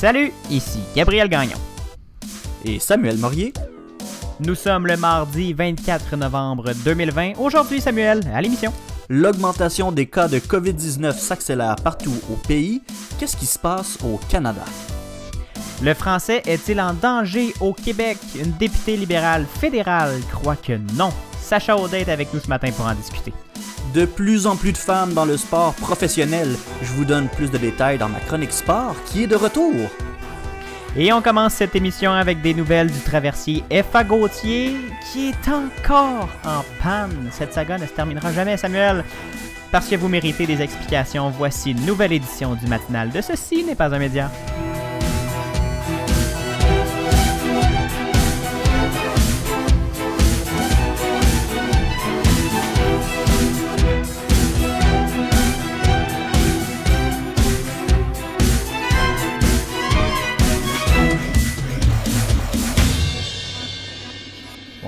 Salut, ici Gabriel Gagnon. Et Samuel Morier. Nous sommes le mardi 24 novembre 2020. Aujourd'hui, Samuel, à l'émission. L'augmentation des cas de COVID-19 s'accélère partout au pays. Qu'est-ce qui se passe au Canada? Le français est-il en danger au Québec? Une députée libérale fédérale croit que non. Sacha Audet est avec nous ce matin pour en discuter. De plus en plus de femmes dans le sport professionnel. Je vous donne plus de détails dans ma chronique sport qui est de retour. Et on commence cette émission avec des nouvelles du traversier F.A. Gauthier qui est encore en panne. Cette saga ne se terminera jamais, Samuel. Parce que vous méritez des explications, voici une nouvelle édition du matinal de Ceci n'est pas un média.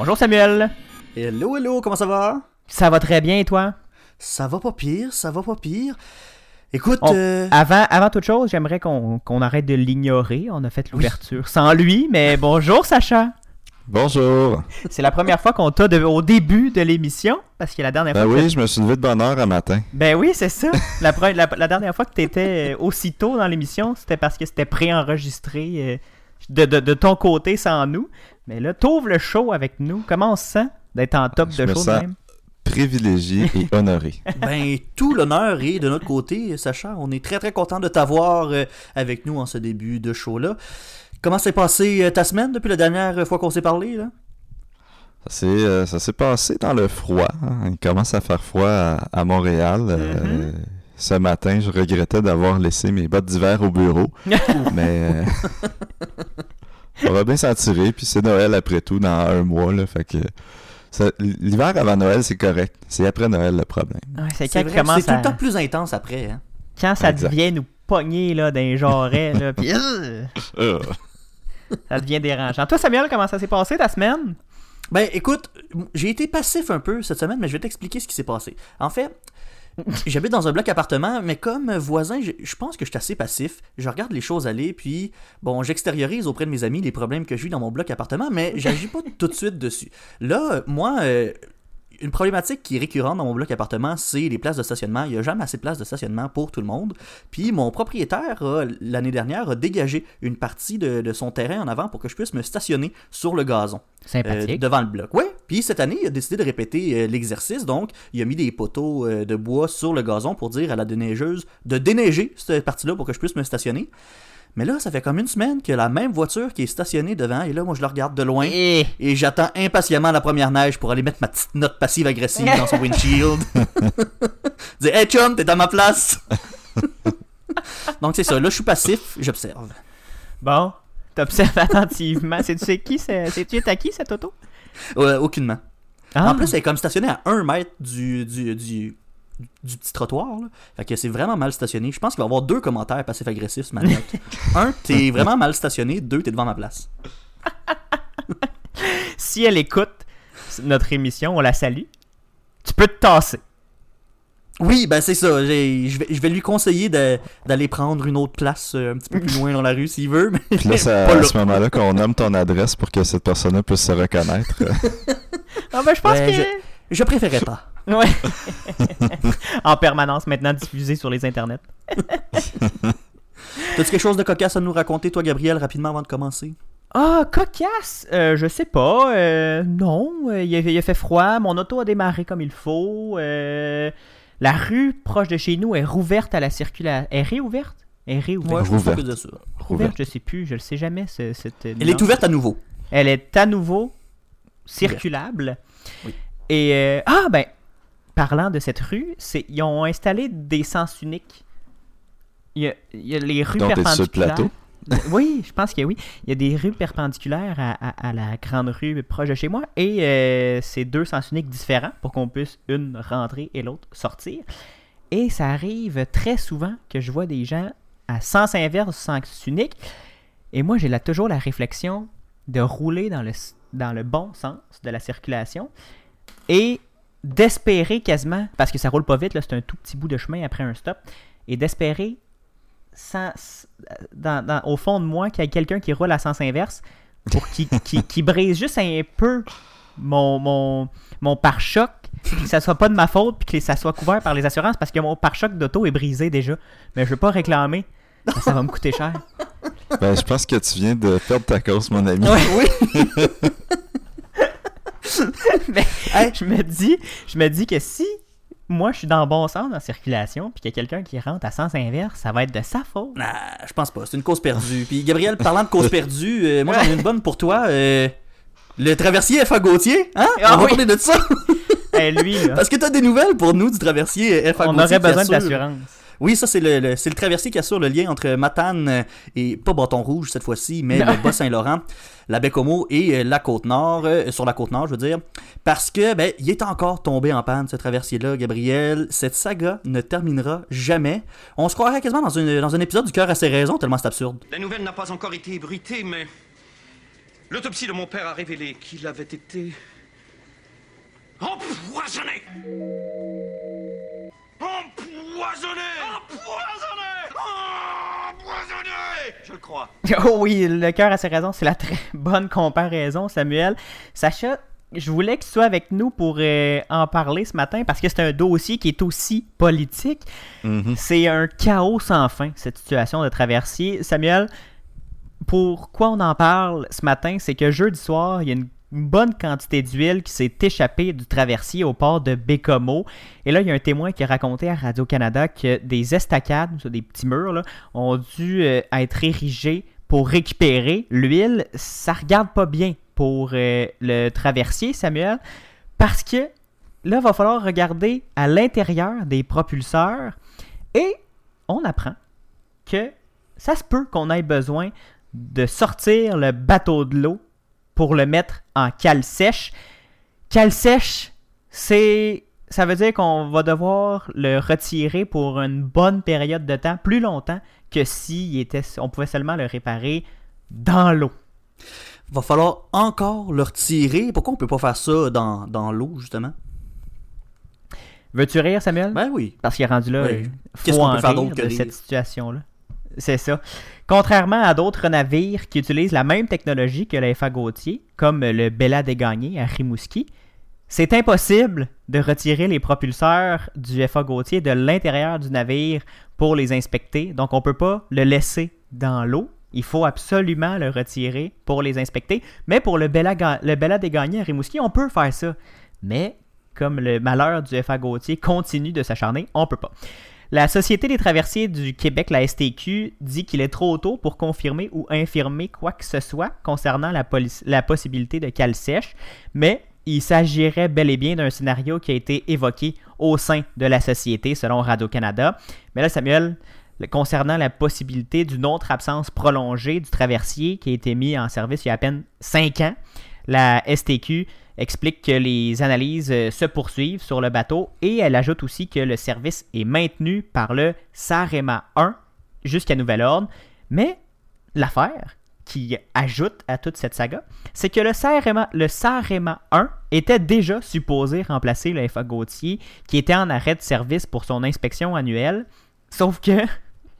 Bonjour Samuel. Hello, hello, comment ça va? Ça va très bien et toi? Ça va pas pire, ça va pas pire. Écoute, On- euh, Avant, avant toute chose, j'aimerais qu'on qu'on arrête de l'ignorer. On a fait l'ouverture sans lui, mais bonjour Sacha. Bonjour. C'est la première fois qu'on t'a au début de l'émission, parce que la dernière Ben fois... que- oui, je me suis levé de bonne heure un matin. Ben oui, c'est ça. La, pre- la- la dernière fois que tu étais aussitôt dans l'émission, c'était parce que c'était préenregistré euh, de, de, de ton côté sans nous. Mais là, t'ouvres le show avec nous. Comment on se sent d'être en top Je de me show sens- même? Privilégié et honoré. ben tout l'honneur est de notre côté, Sacha. On est très très content de t'avoir euh, avec nous en ce début de show-là. Comment s'est passée euh, ta semaine depuis la dernière fois qu'on s'est parlé? Là? Ça s'est, euh, passé dans le froid. hein. Il commence à faire froid à, à Montréal. Euh, Mm-hmm. Ce matin, je regrettais d'avoir laissé mes bottes d'hiver au bureau. mais euh, on va bien s'en tirer. Puis c'est Noël après tout, dans un mois. Là, fait que l'hiver avant Noël, c'est correct. C'est après Noël le problème. Ouais, c'est quand, vrai, commence c'est tout à- le temps plus intense après. Hein? quand ça Exact. devient nous pogner là, d'un jarret, là, puis euh, ça devient dérangeant. Toi, Samuel, comment ça s'est passé ta semaine? Ben écoute, j'ai été passif un peu cette semaine, mais je vais t'expliquer ce qui s'est passé. En fait, j'habite dans un bloc appartement, mais comme voisin, je, je pense que je suis assez passif. Je regarde les choses aller, puis bon, j'extériorise auprès de mes amis les problèmes que je vis dans mon bloc appartement, mais j'agis pas tout de suite dessus. Là, moi, euh, une problématique qui est récurrente dans mon bloc appartement, c'est les places de stationnement. Il n'y a jamais assez de places de stationnement pour tout le monde. Puis mon propriétaire, l'année dernière, a dégagé une partie de, de son terrain en avant pour que je puisse me stationner sur le gazon. Euh, Sympathique. devant le bloc. Oui. Puis cette année, il a décidé de répéter euh, l'exercice. Donc, il a mis des poteaux euh, de bois sur le gazon pour dire à la déneigeuse de déneiger cette partie-là pour que je puisse me stationner. Mais là, ça fait comme une semaine que la même voiture qui est stationnée devant, et là, moi, je la regarde de loin. Eh, Et j'attends impatiemment la première neige pour aller mettre ma petite note passive-agressive dans son windshield. Dire Hey chum, t'es à ma place! Donc c'est ça, là je suis passif, j'observe. Bon, t'observes attentivement. C'est tu sais qui? C'est c'est- tu es à qui cette auto? Ouais, aucunement. Ah, En plus, elle est comme stationnée à 1 mètre du, du, du, du petit trottoir. Là. Fait que c'est vraiment mal stationné. Je pense qu'il va y avoir deux commentaires passifs-agressifs ce matin. Un, t'es vraiment mal stationné. Deux, t'es devant ma place. si elle écoute notre émission, on la salue. Tu peux te tasser. Oui, ben c'est ça. J'ai- Je vais, je vais lui conseiller de- d'aller prendre une autre place euh, un petit peu plus loin dans la rue s'il veut. Mais Puis là, c'est pas à ce moment-là qu'on nomme ton adresse pour que cette personne-là puisse se reconnaître. Ah ben je pense Ouais, que... Je préférais pas. Ouais. en permanence maintenant diffusé sur les internets. T'as-tu quelque chose de cocasse à nous raconter, toi, Gabriel, rapidement avant de commencer? Ah, cocasse! Euh, je sais pas. euh, non, euh, il, a, il a fait froid. Mon auto a démarré comme il faut. euh, la rue proche de chez nous est rouverte à la circulation. Est réouverte? Est réouverte. Ouais, je pense Rouverte. que c'est ça. Rouverte, je sais plus. Je le sais jamais. ce- cette Elle est ouverte à nouveau. Elle est à nouveau circulable. Oui. Et ah ben, parlant de cette rue, c'est ils ont installé des sens uniques. Il y a, il y a les rues Donc, t'es sur le perpendiculaires. plateau? Oui, je pense que oui. Il y a des rues perpendiculaires à, à- à la grande rue proche de chez moi et euh, c'est deux sens uniques différents pour qu'on puisse une rentrer et l'autre sortir. Et ça arrive très souvent que je vois des gens à sens inverse, sens unique. Et moi, j'ai là toujours la réflexion de rouler dans le, dans le bon sens de la circulation et d'espérer quasiment, parce que ça roule pas vite, là, c'est un tout petit bout de chemin après un stop, et d'espérer sans- dans- dans- au fond de moi qu'il y ait quelqu'un qui roule à sens inverse pour qu'il qui, qui brise juste un peu mon, mon, mon pare-choc, que ça soit pas de ma faute, puis que ça soit couvert par les assurances, parce que mon pare-choc d'auto est brisé déjà. Mais je veux pas réclamer. Ça, va me coûter cher. Ben, je pense que tu viens de perdre ta cause, mon ami. Oui. Mais Hey. je me dis, je me dis que si moi je suis dans le bon sens la circulation, puis qu'il y a quelqu'un qui rentre à sens inverse, ça va être de sa faute. Ah, je pense pas. C'est une cause perdue. Puis Gabriel, parlant de cause perdue, euh, moi j'en ai une bonne pour toi. euh, le traversier F.A. Gauthier, hein? Ah On va parler de ça. Eh, lui, là, Parce que t'as des nouvelles pour nous du traversier F.A. on Gauthier aurait qui besoin assure- d'assurance. Oui, ça c'est le, le- c'est le traversier qui assure le lien entre Matane euh, et pas Bâton Rouge cette fois-ci, mais le Bas-Saint-Laurent, la Baie-Comeau et euh, la Côte-Nord, euh, sur la Côte-Nord, je veux dire, parce que ben il est encore tombé en panne ce traversier-là, Gabriel. Cette saga ne terminera jamais. On se croirait quasiment dans, une, dans un épisode du cœur à ses raisons tellement c'est absurde. La nouvelle n'a pas encore été ébruitée, mais l'autopsie de mon père a révélé qu'il avait été empoisonné. Empoisonné Empoisonné Empoisonné Je le crois. Oh oui, le cœur a ses raisons, c'est la très bonne comparaison, Samuel. Sacha, je voulais que tu sois avec nous pour euh, en parler ce matin parce que c'est un dossier qui est aussi politique. Mhm. C'est un chaos sans fin, cette situation de traversier. Samuel, pourquoi on en parle ce matin, c'est que jeudi soir, il y a une une bonne quantité d'huile qui s'est échappée du traversier au port de Bécomo. Et là, il y a un témoin qui a raconté à Radio-Canada que des estacades, des petits murs, ont dû euh, être érigés pour récupérer l'huile. Ça regarde pas bien pour euh, le traversier, Samuel, parce que là, il va falloir regarder à l'intérieur des propulseurs et on apprend que ça se peut qu'on ait besoin de sortir le bateau de l'eau pour le mettre en cale sèche. Cale sèche, c'est ça veut dire qu'on va devoir le retirer pour une bonne période de temps, plus longtemps que si était, on pouvait seulement le réparer dans l'eau. Va falloir encore le retirer. Pourquoi on peut pas faire ça dans, dans l'eau, justement? Veux-tu rire, Samuel? Ben oui. Parce qu'il est rendu là, Oui. euh, Qu'est-ce qu'on peut faire d'autre que de rire? cette situation-là. C'est ça. Contrairement à d'autres navires qui utilisent la même technologie que le FA Gautier, comme le Bella des à Rimouski, c'est impossible de retirer les propulseurs du FA Gautier de l'intérieur du navire pour les inspecter. Donc, on ne peut pas le laisser dans l'eau. Il faut absolument le retirer pour les inspecter. Mais pour le Bella, le Bella des à Rimouski, on peut faire ça. Mais comme le malheur du FA Gautier continue de s'acharner, on peut pas. La Société des traversiers du Québec, la STQ, dit qu'il est trop tôt pour confirmer ou infirmer quoi que ce soit concernant la, possibilité de cale sèche, mais il s'agirait bel et bien d'un scénario qui a été évoqué au sein de la société selon Radio-Canada. Mais là, Samuel, concernant la possibilité d'une autre absence prolongée du traversier qui a été mis en service il y a à peine 5 ans, la STQ explique que les analyses euh, se poursuivent sur le bateau et elle ajoute aussi que le service est maintenu par le SAREMA 1 jusqu'à nouvel ordre. Mais l'affaire qui ajoute à toute cette saga, c'est que le SAREMA, le SAREMA 1 était déjà supposé remplacer le FA Gautier qui était en arrêt de service pour son inspection annuelle. Sauf que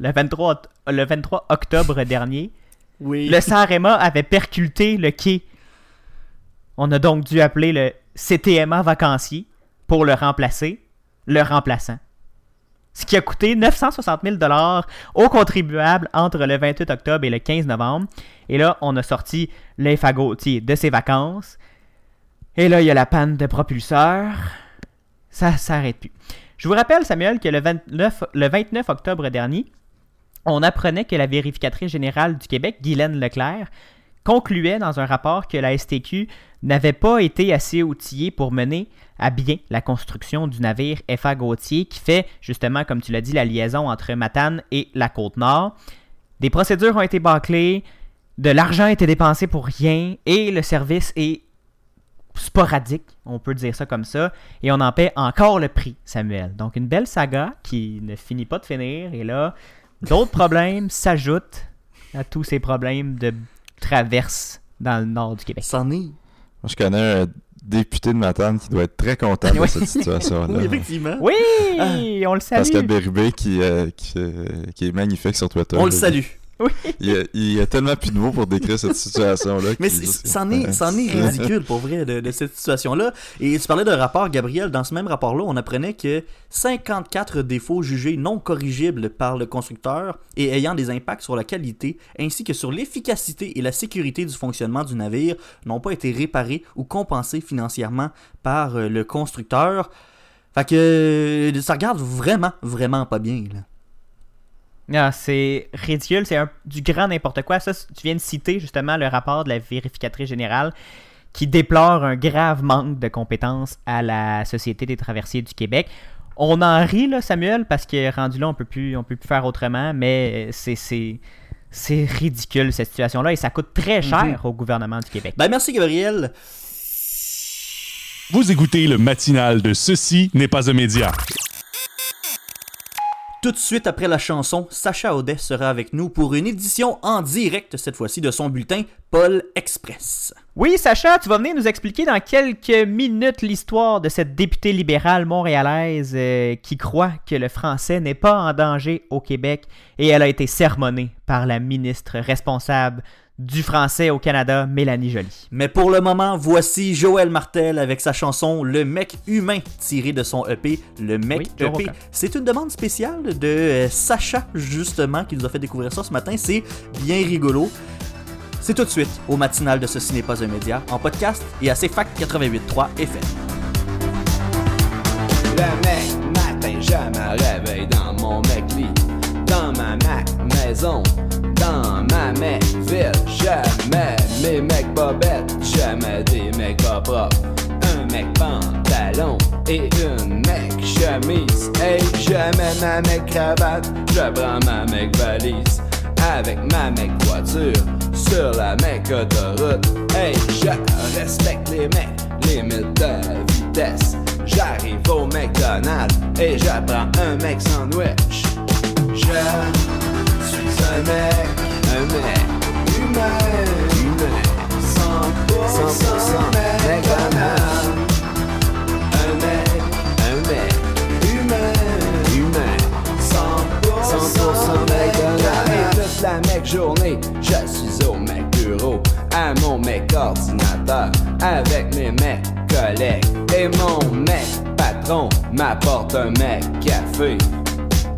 le 23, oct- le 23 octobre dernier, Oui. le Sarema avait percuté le quai. On a donc dû appeler le CTMA vacancier pour le remplacer, le remplaçant. Ce qui a coûté 960 000 aux contribuables entre le 28 octobre et le 15 novembre. Et là, on a sorti Gautier de ses vacances. Et là, il y a la panne de propulseur. Ça s'arrête plus. Je vous rappelle, Samuel, que le 29, le 29 octobre dernier, on apprenait que la vérificatrice générale du Québec, Guylaine Leclerc, concluait dans un rapport que la STQ n'avait pas été assez outillée pour mener à bien la construction du navire FA Gautier qui fait justement, comme tu l'as dit, la liaison entre Matane et la Côte-Nord. Des procédures ont été bâclées, de l'argent a été dépensé pour rien et le service est sporadique, on peut dire ça comme ça, et on en paie encore le prix, Samuel. Donc une belle saga qui ne finit pas de finir, et là, d'autres problèmes s'ajoutent à tous ces problèmes de traverse dans le nord du Québec. C'en est. Moi, je connais un, député de Matane qui doit être très content de cette situation-là. Oui, effectivement. Oui, on le salue. Pascal Bérubé qui, euh, qui, euh, qui est magnifique sur Twitter. On le là. Il y a, il y a tellement plus de mots pour décrire cette situation-là. Mais c'en est, est Ouais. ridicule pour vrai de, de cette situation-là. Et tu parlais d'un rapport, Gabriel. Dans ce même rapport-là, on apprenait que 54 défauts jugés non corrigibles par le constructeur et ayant des impacts sur la qualité ainsi que sur l'efficacité et la sécurité du fonctionnement du navire n'ont pas été réparés ou compensés financièrement par euh, le constructeur. Fait que ça regarde vraiment, vraiment pas bien. Là. Ah, c'est ridicule, c'est un- du grand n'importe quoi. Ça, tu viens de citer justement le rapport de la vérificatrice générale qui déplore un grave manque de compétences à la Société des traversiers du Québec. On en rit, là, Samuel, parce que rendu là, on peut plus, on peut plus faire autrement, mais c'est, c'est, c'est ridicule cette situation-là et ça coûte très cher au gouvernement du Québec. Ben merci, Gabriel. Vous écoutez le matinal de Ceci n'est pas un média. Tout de suite après la chanson, Sacha Audet sera avec nous pour une édition en direct, cette fois-ci, de son bulletin Paul Express. Oui, Sacha, tu vas venir nous expliquer dans quelques minutes l'histoire de cette députée libérale montréalaise euh, qui croit que le français n'est pas en danger au Québec et elle a été sermonnée par la ministre responsable du français au Canada, Mélanie Joly. Mais pour le moment, voici Joël Martel avec sa chanson Le mec humain tiré de son EP Le mec Oui, EP. C'est une demande spéciale de euh, Sacha justement qui nous a fait découvrir ça ce matin, c'est bien rigolo. C'est tout de suite au matinal de Ceci n'est pas un média en podcast et à CFAC 88.3 FM. Le mec matin, je me réveille dans mon mec lit. Ma Mac maison, dans ma mec ville. Je mets mes mecs bobettes, je mets des mecs pas propres. Un mec pantalon et une mec chemise. Hey, je mets ma mec cravate, je prends ma mec valise. Avec ma mec voiture sur la mec autoroute. Hey, je respecte les mecs, limite de vitesse. J'arrive au McDonald's et je prends un mec sandwich. Je suis un mec, un mec. Humain, humain, 100%, McDonald's. Un mec, un mec. Humain, humain, 100%, McDonald's. Et toute la mec journée, je suis au mec bureau, à mon mec ordinateur, avec mes mecs collègues. Et mon mec patron m'apporte un mec café.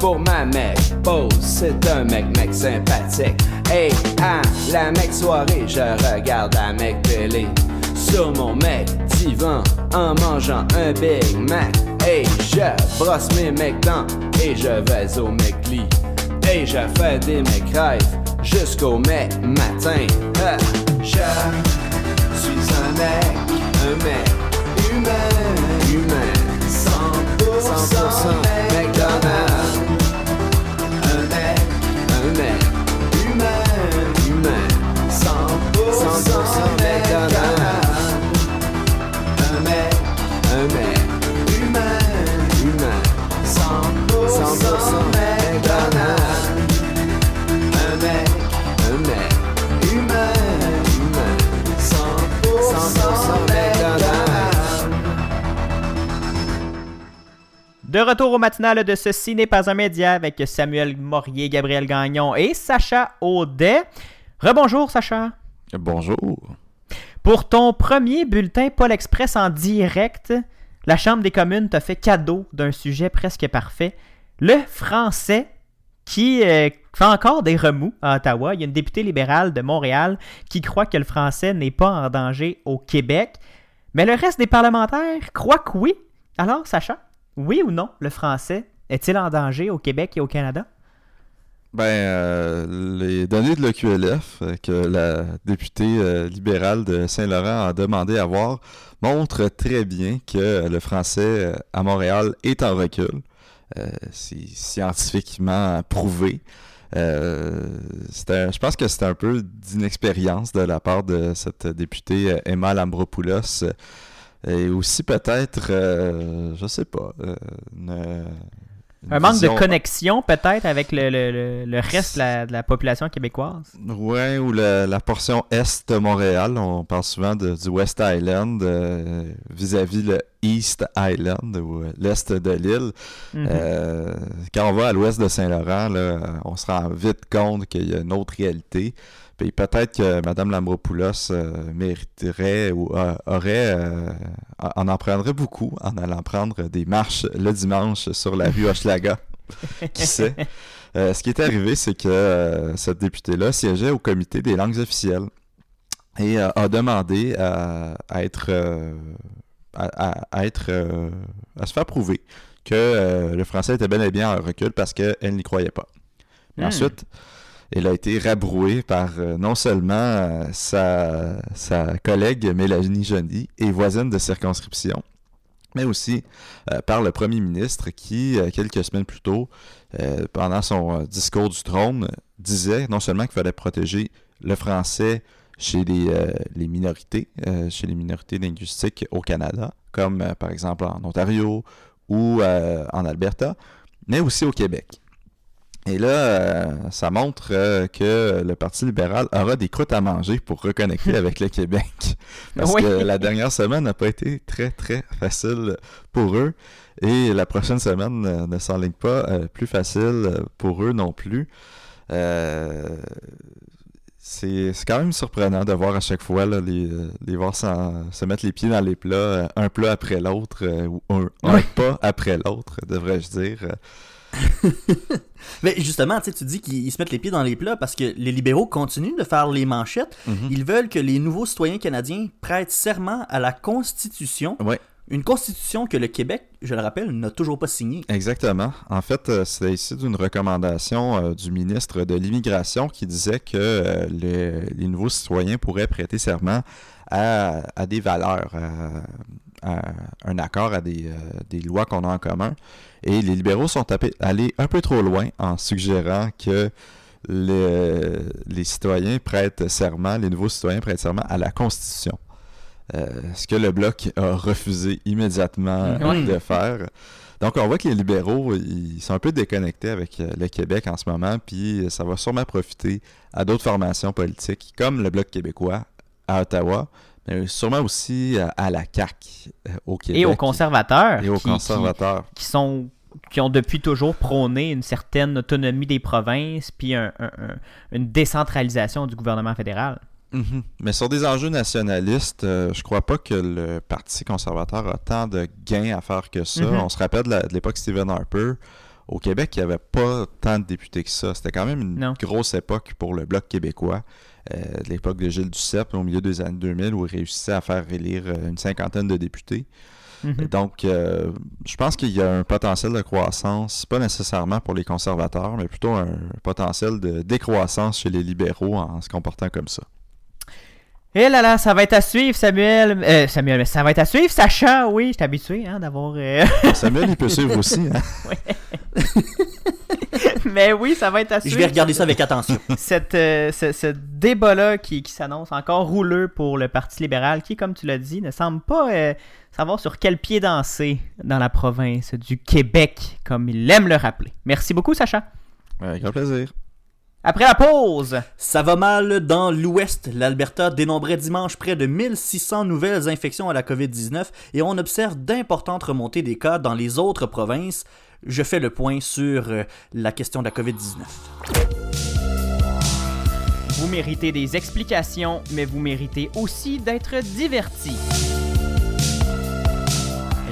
Pour ma mec pause, c'est un mec mec sympathique. Et à la mec soirée, je regarde la mec télé. Sur mon mec divan, en mangeant un Big Mac. Et je brosse mes mecs dents et je vais au mec lit. Et je fais des mecs rêves jusqu'au mec matin. Je suis un mec, un mec humain, humain, 100%, McDonald's. Un mec, un mec humain, humain, 100%, McDonald's. De retour au matinal de Ceci n'est pas un média avec Samuel Morier, Gabriel Gagnon et Sacha Audet. Rebonjour Sacha. Bonjour. Pour ton premier bulletin Paul Express en direct, la Chambre des communes t'a fait cadeau d'un sujet presque parfait, le français qui euh, fait encore des remous à Ottawa. Il y a une députée libérale de Montréal qui croit que le français n'est pas en danger au Québec. Mais le reste des parlementaires croient que oui. Alors, Sacha, oui ou non, le français est-il en danger au Québec et au Canada? Ben, euh, les données de l'OQLF euh, que la députée euh, libérale de Saint-Laurent a demandé à voir montrent très bien que le français à Montréal est en recul. C'est scientifiquement prouvé. Je pense que c'est un peu d'inexpérience de la part de cette députée Emma Lambropoulos. Euh, et aussi peut-être, euh, je sais pas, euh, une, une Un manque vision- de connexion peut-être avec le, le- le- reste de la, de la population québécoise? Ouais, ou la, la portion est de Montréal. On parle souvent de- du West Island euh, vis-à-vis le East Island ou euh, l'est de l'île. Mhm. Euh, quand on va à l'ouest de Saint-Laurent, on se rend vite compte qu'il y a une autre réalité. Puis peut-être que Mme Lambropoulos euh, mériterait ou euh, aurait euh, en en prendrait beaucoup en allant prendre des marches le dimanche sur la rue Hochelaga. Qui sait? Euh, ce qui est arrivé, c'est que euh, cette députée-là siégeait au comité des langues officielles et a demandé à, à être, à, à- à être à se faire prouver que le français était bel et bien en recul parce qu'elle n'y croyait pas. Mais Hmm. ensuite, elle a été rabrouée par euh, non seulement euh, sa, sa collègue Mélanie Joly et voisine de circonscription, mais aussi euh, par le premier ministre qui, quelques semaines plus tôt, pendant son discours du trône, disait non seulement qu'il fallait protéger le français chez les, les minorités, chez les minorités linguistiques au Canada, comme par exemple en Ontario ou en Alberta, mais aussi au Québec. Et là, euh, ça montre euh, que le Parti libéral aura des croûtes à manger pour reconnecter avec le Québec. Parce Oui. que la dernière semaine n'a pas été très, très facile pour eux. Et la prochaine semaine euh, ne s'enligne pas plus facile pour eux non plus. C'est quand même surprenant de voir à chaque fois là, les, les voir se mettre les pieds dans les plats, un plat après l'autre, ou un, pas après l'autre, devrais-je dire. Mais justement, tu dis qu'ils se mettent les pieds dans les plats parce que les libéraux continuent de faire les manchettes. Mhm. Ils veulent que les nouveaux citoyens canadiens prêtent serment à la Constitution. Ouais. Une Constitution que le Québec, je le rappelle, n'a toujours pas signée. Exactement. En fait, euh, c'est ici d'une recommandation euh, du ministre de l'Immigration qui disait que euh, les, les nouveaux citoyens pourraient prêter serment à, à des valeurs, à, à un accord à des, euh, des lois qu'on a en commun. Et les libéraux sont allés un peu trop loin en suggérant que les, les citoyens prêtent serment, les nouveaux citoyens prêtent serment à la Constitution. Euh, ce que le Bloc a refusé immédiatement Oui. de faire. Donc, on voit que les libéraux, ils sont un peu déconnectés avec euh, le Québec en ce moment, puis ça va sûrement profiter à d'autres formations politiques, comme le Bloc québécois à Ottawa, mais sûrement aussi à, à la CAQ euh, au Québec. Et aux conservateurs. Et aux qui- conservateurs. qui sont qui ont depuis toujours prôné une certaine autonomie des provinces puis un- un- un- une décentralisation du gouvernement fédéral. Mhm. Mais sur des enjeux nationalistes, euh, je crois pas que le Parti conservateur a tant de gains à faire que ça. Mhm. On se rappelle de l'époque Stephen Harper. Au Québec, il n'y avait pas tant de députés que ça. C'était quand même une Non. grosse époque pour le Bloc québécois. Euh, de l'époque de Gilles Duceppe, au milieu des années 2000, où il réussissait à faire élire euh, une cinquantaine de députés. Mhm. Donc, euh, je pense qu'il y a un potentiel de croissance, pas nécessairement pour les conservateurs, mais plutôt un potentiel de décroissance chez les libéraux en se comportant comme ça. Et là là, ça va être à suivre, Samuel. Euh, Samuel, mais ça va être à suivre, Sacha. Oui, je suis habitué hein, d'avoir. euh, Samuel, il peut suivre aussi. hein. mais oui, ça va être à Je suivre. vais regarder ça avec attention. Cette, euh, ce, ce débat-là qui, qui s'annonce encore rouleux pour le Parti libéral, qui, comme tu l'as dit, ne semble pas euh, savoir sur quel pied danser dans la province du Québec, comme il aime le rappeler. Merci beaucoup, Sacha. Avec grand plaisir. Après la pause, Ça va mal dans l'Ouest. L'Alberta dénombrait dimanche près de 1600 nouvelles infections à la COVID-19 et on observe d'importantes remontées des cas dans les autres provinces. Je fais le point sur euh, la question de la COVID-19. vous méritez des explications, mais vous méritez aussi d'être divertis.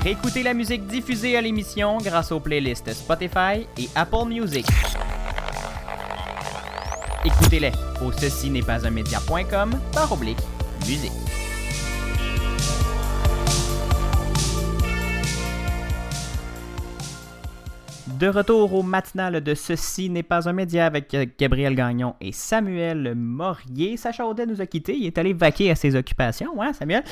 Réécoutez la musique diffusée à l'émission grâce aux playlists Spotify et Apple Music. Écoutez-les au ceci n'est pas un média.com par oblique musique. De retour au matinal de Ceci n'est pas un média avec euh, Gabriel Gagnon et Samuel Morier. Sacha Audet nous a quittés, il est allé vaquer à ses occupations, hein, Samuel?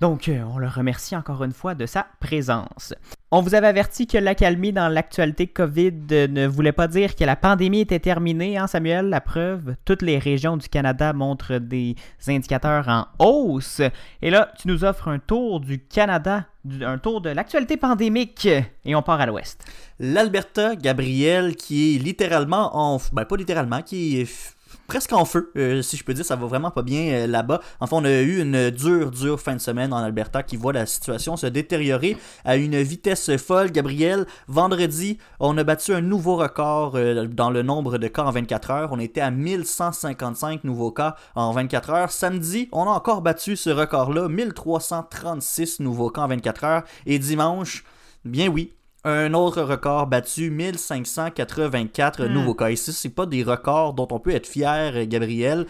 Donc, euh, on le remercie encore une fois de sa présence. On vous avait averti que l'accalmie dans l'actualité COVID ne voulait pas dire que la pandémie était terminée, hein, Samuel? La preuve, toutes les régions du Canada montrent des indicateurs en hausse. Et là, tu nous offres un tour du Canada, un tour de l'actualité pandémique. Et on part à l'ouest. L'Alberta, Gabriel, qui est littéralement en... Ben, pas littéralement, qui est presque en feu, euh, si je peux dire, ça va vraiment pas bien euh, là-bas. Enfin, on a eu une dure, dure fin de semaine en Alberta qui voit la situation se détériorer à une vitesse folle. Gabriel, vendredi, on a battu un nouveau record euh, dans le nombre de cas en 24 heures. On était à 1155 nouveaux cas en 24 heures. Samedi, on a encore battu ce record-là, 1336 nouveaux cas en 24 heures. Et dimanche, bien oui, un autre record battu, 1584 Hmm. nouveaux cas. Et ça, c'est pas des records dont on peut être fier, euh, Gabriel.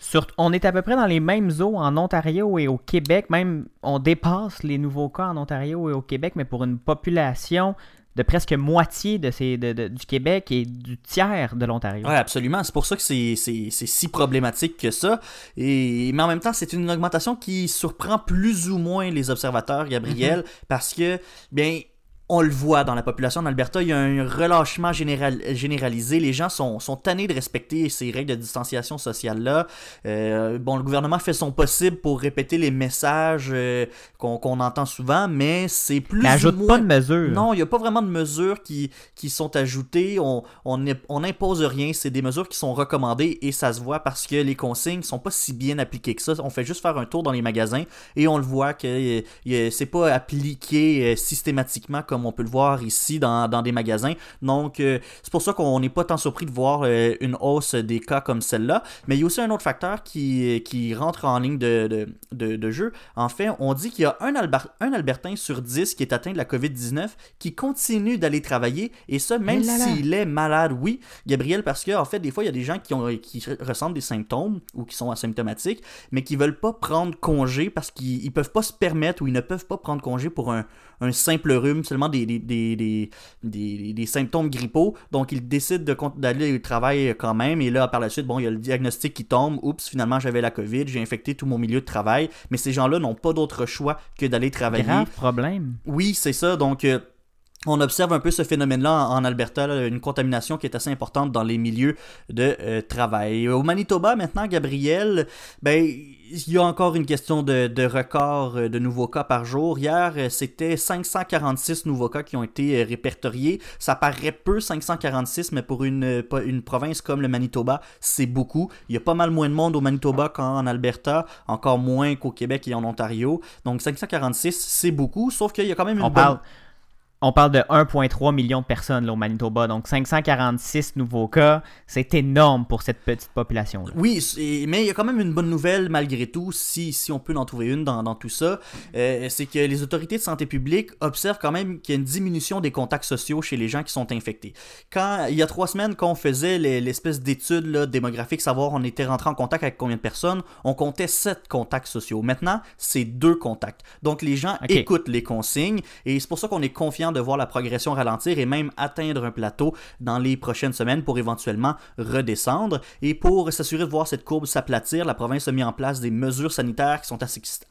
Sur- on est à peu près dans les mêmes eaux en Ontario et au Québec. Même, on dépasse les nouveaux cas en Ontario et au Québec, mais pour une population de presque moitié de ces, de- de- du Québec et du tiers de l'Ontario. Ouais, absolument. C'est pour ça que c'est c'est- c'est si problématique que ça. Et, mais en même temps, c'est une augmentation qui surprend plus ou moins les observateurs, Gabriel, parce que, bien, on le voit dans la population d'Alberta, il y a un relâchement général, généralisé. Les gens sont, sont tannés de respecter ces règles de distanciation sociale-là. Euh, bon, le gouvernement fait son possible pour répéter les messages euh, qu'on entend souvent, mais c'est plus Mais ajoute ou moins... pas de mesures. Non, il n'y a pas vraiment de mesures qui, qui sont ajoutées. On, on, n'est- on n'impose rien. C'est des mesures qui sont recommandées et ça se voit parce que les consignes sont pas si bien appliquées que ça. On fait juste faire un tour dans les magasins et on le voit que euh, c'est pas appliqué euh, systématiquement comme on peut le voir ici dans, dans des magasins. Donc, euh, c'est pour ça qu'on n'est pas tant surpris de voir euh, une hausse des cas comme celle-là. Mais il y a aussi un autre facteur qui, qui rentre en ligne de, de, de- de jeu. En fait, on dit qu'il y a un, Alber- un Albertain sur 10 qui est atteint de la COVID-19 qui continue d'aller travailler et ça même là. s'il est malade. Oui, Gabriel, parce que en fait, des fois, il y a des gens qui, ont, qui ressentent des symptômes ou qui sont asymptomatiques, mais qui veulent pas prendre congé parce qu'ils ils peuvent pas se permettre ou ils ne peuvent pas prendre congé pour un, un simple rhume, seulement des, des, des, des, des- des symptômes grippaux. Donc, ils décident de con- d'aller au travail quand même. Et là, par la suite, bon, il y a le diagnostic qui tombe. Oups, finalement, j'avais la COVID, j'ai infecté tout mon milieu de travail. Mais ces gens-là n'ont pas d'autre choix que d'aller travailler. Grave problème. Oui, c'est ça. Donc, euh, on observe un peu ce phénomène-là en, en Alberta, là, une contamination qui est assez importante dans les milieux de euh, travail. Au Manitoba, maintenant, Gabriel, ben, il y a encore une question de, de record euh, de nouveaux cas par jour. Hier, euh, c'était 546 nouveaux cas qui ont été répertoriés. Ça paraît peu, 546, mais pour une, province comme le Manitoba, c'est beaucoup. Il y a pas mal moins de monde au Manitoba qu'en Alberta, encore moins qu'au Québec et en Ontario. Donc 546, c'est beaucoup, sauf qu'il y a quand même une On bonne... parle, on parle de 1,3 million de personnes là, au Manitoba. Donc 546 nouveaux cas, c'est énorme pour cette petite population-là. Oui, c'est- mais il y a quand même une bonne nouvelle malgré tout, si, si on peut en trouver une dans, dans tout ça. Euh, c'est que les autorités de santé publique observent quand même qu'il y a une diminution des contacts sociaux chez les gens qui sont infectés. Quand il y a trois semaines qu'on faisait les- l'espèce d'étude là, démographique, savoir on était rentré en contact avec combien de personnes, on comptait sept contacts sociaux. Maintenant, c'est deux contacts. Donc les gens écoutent les consignes et c'est pour ça qu'on est confiant de voir la progression ralentir et même atteindre un plateau dans les prochaines semaines pour éventuellement redescendre. Et pour s'assurer de voir cette courbe s'aplatir, la province a mis en place des mesures sanitaires qui sont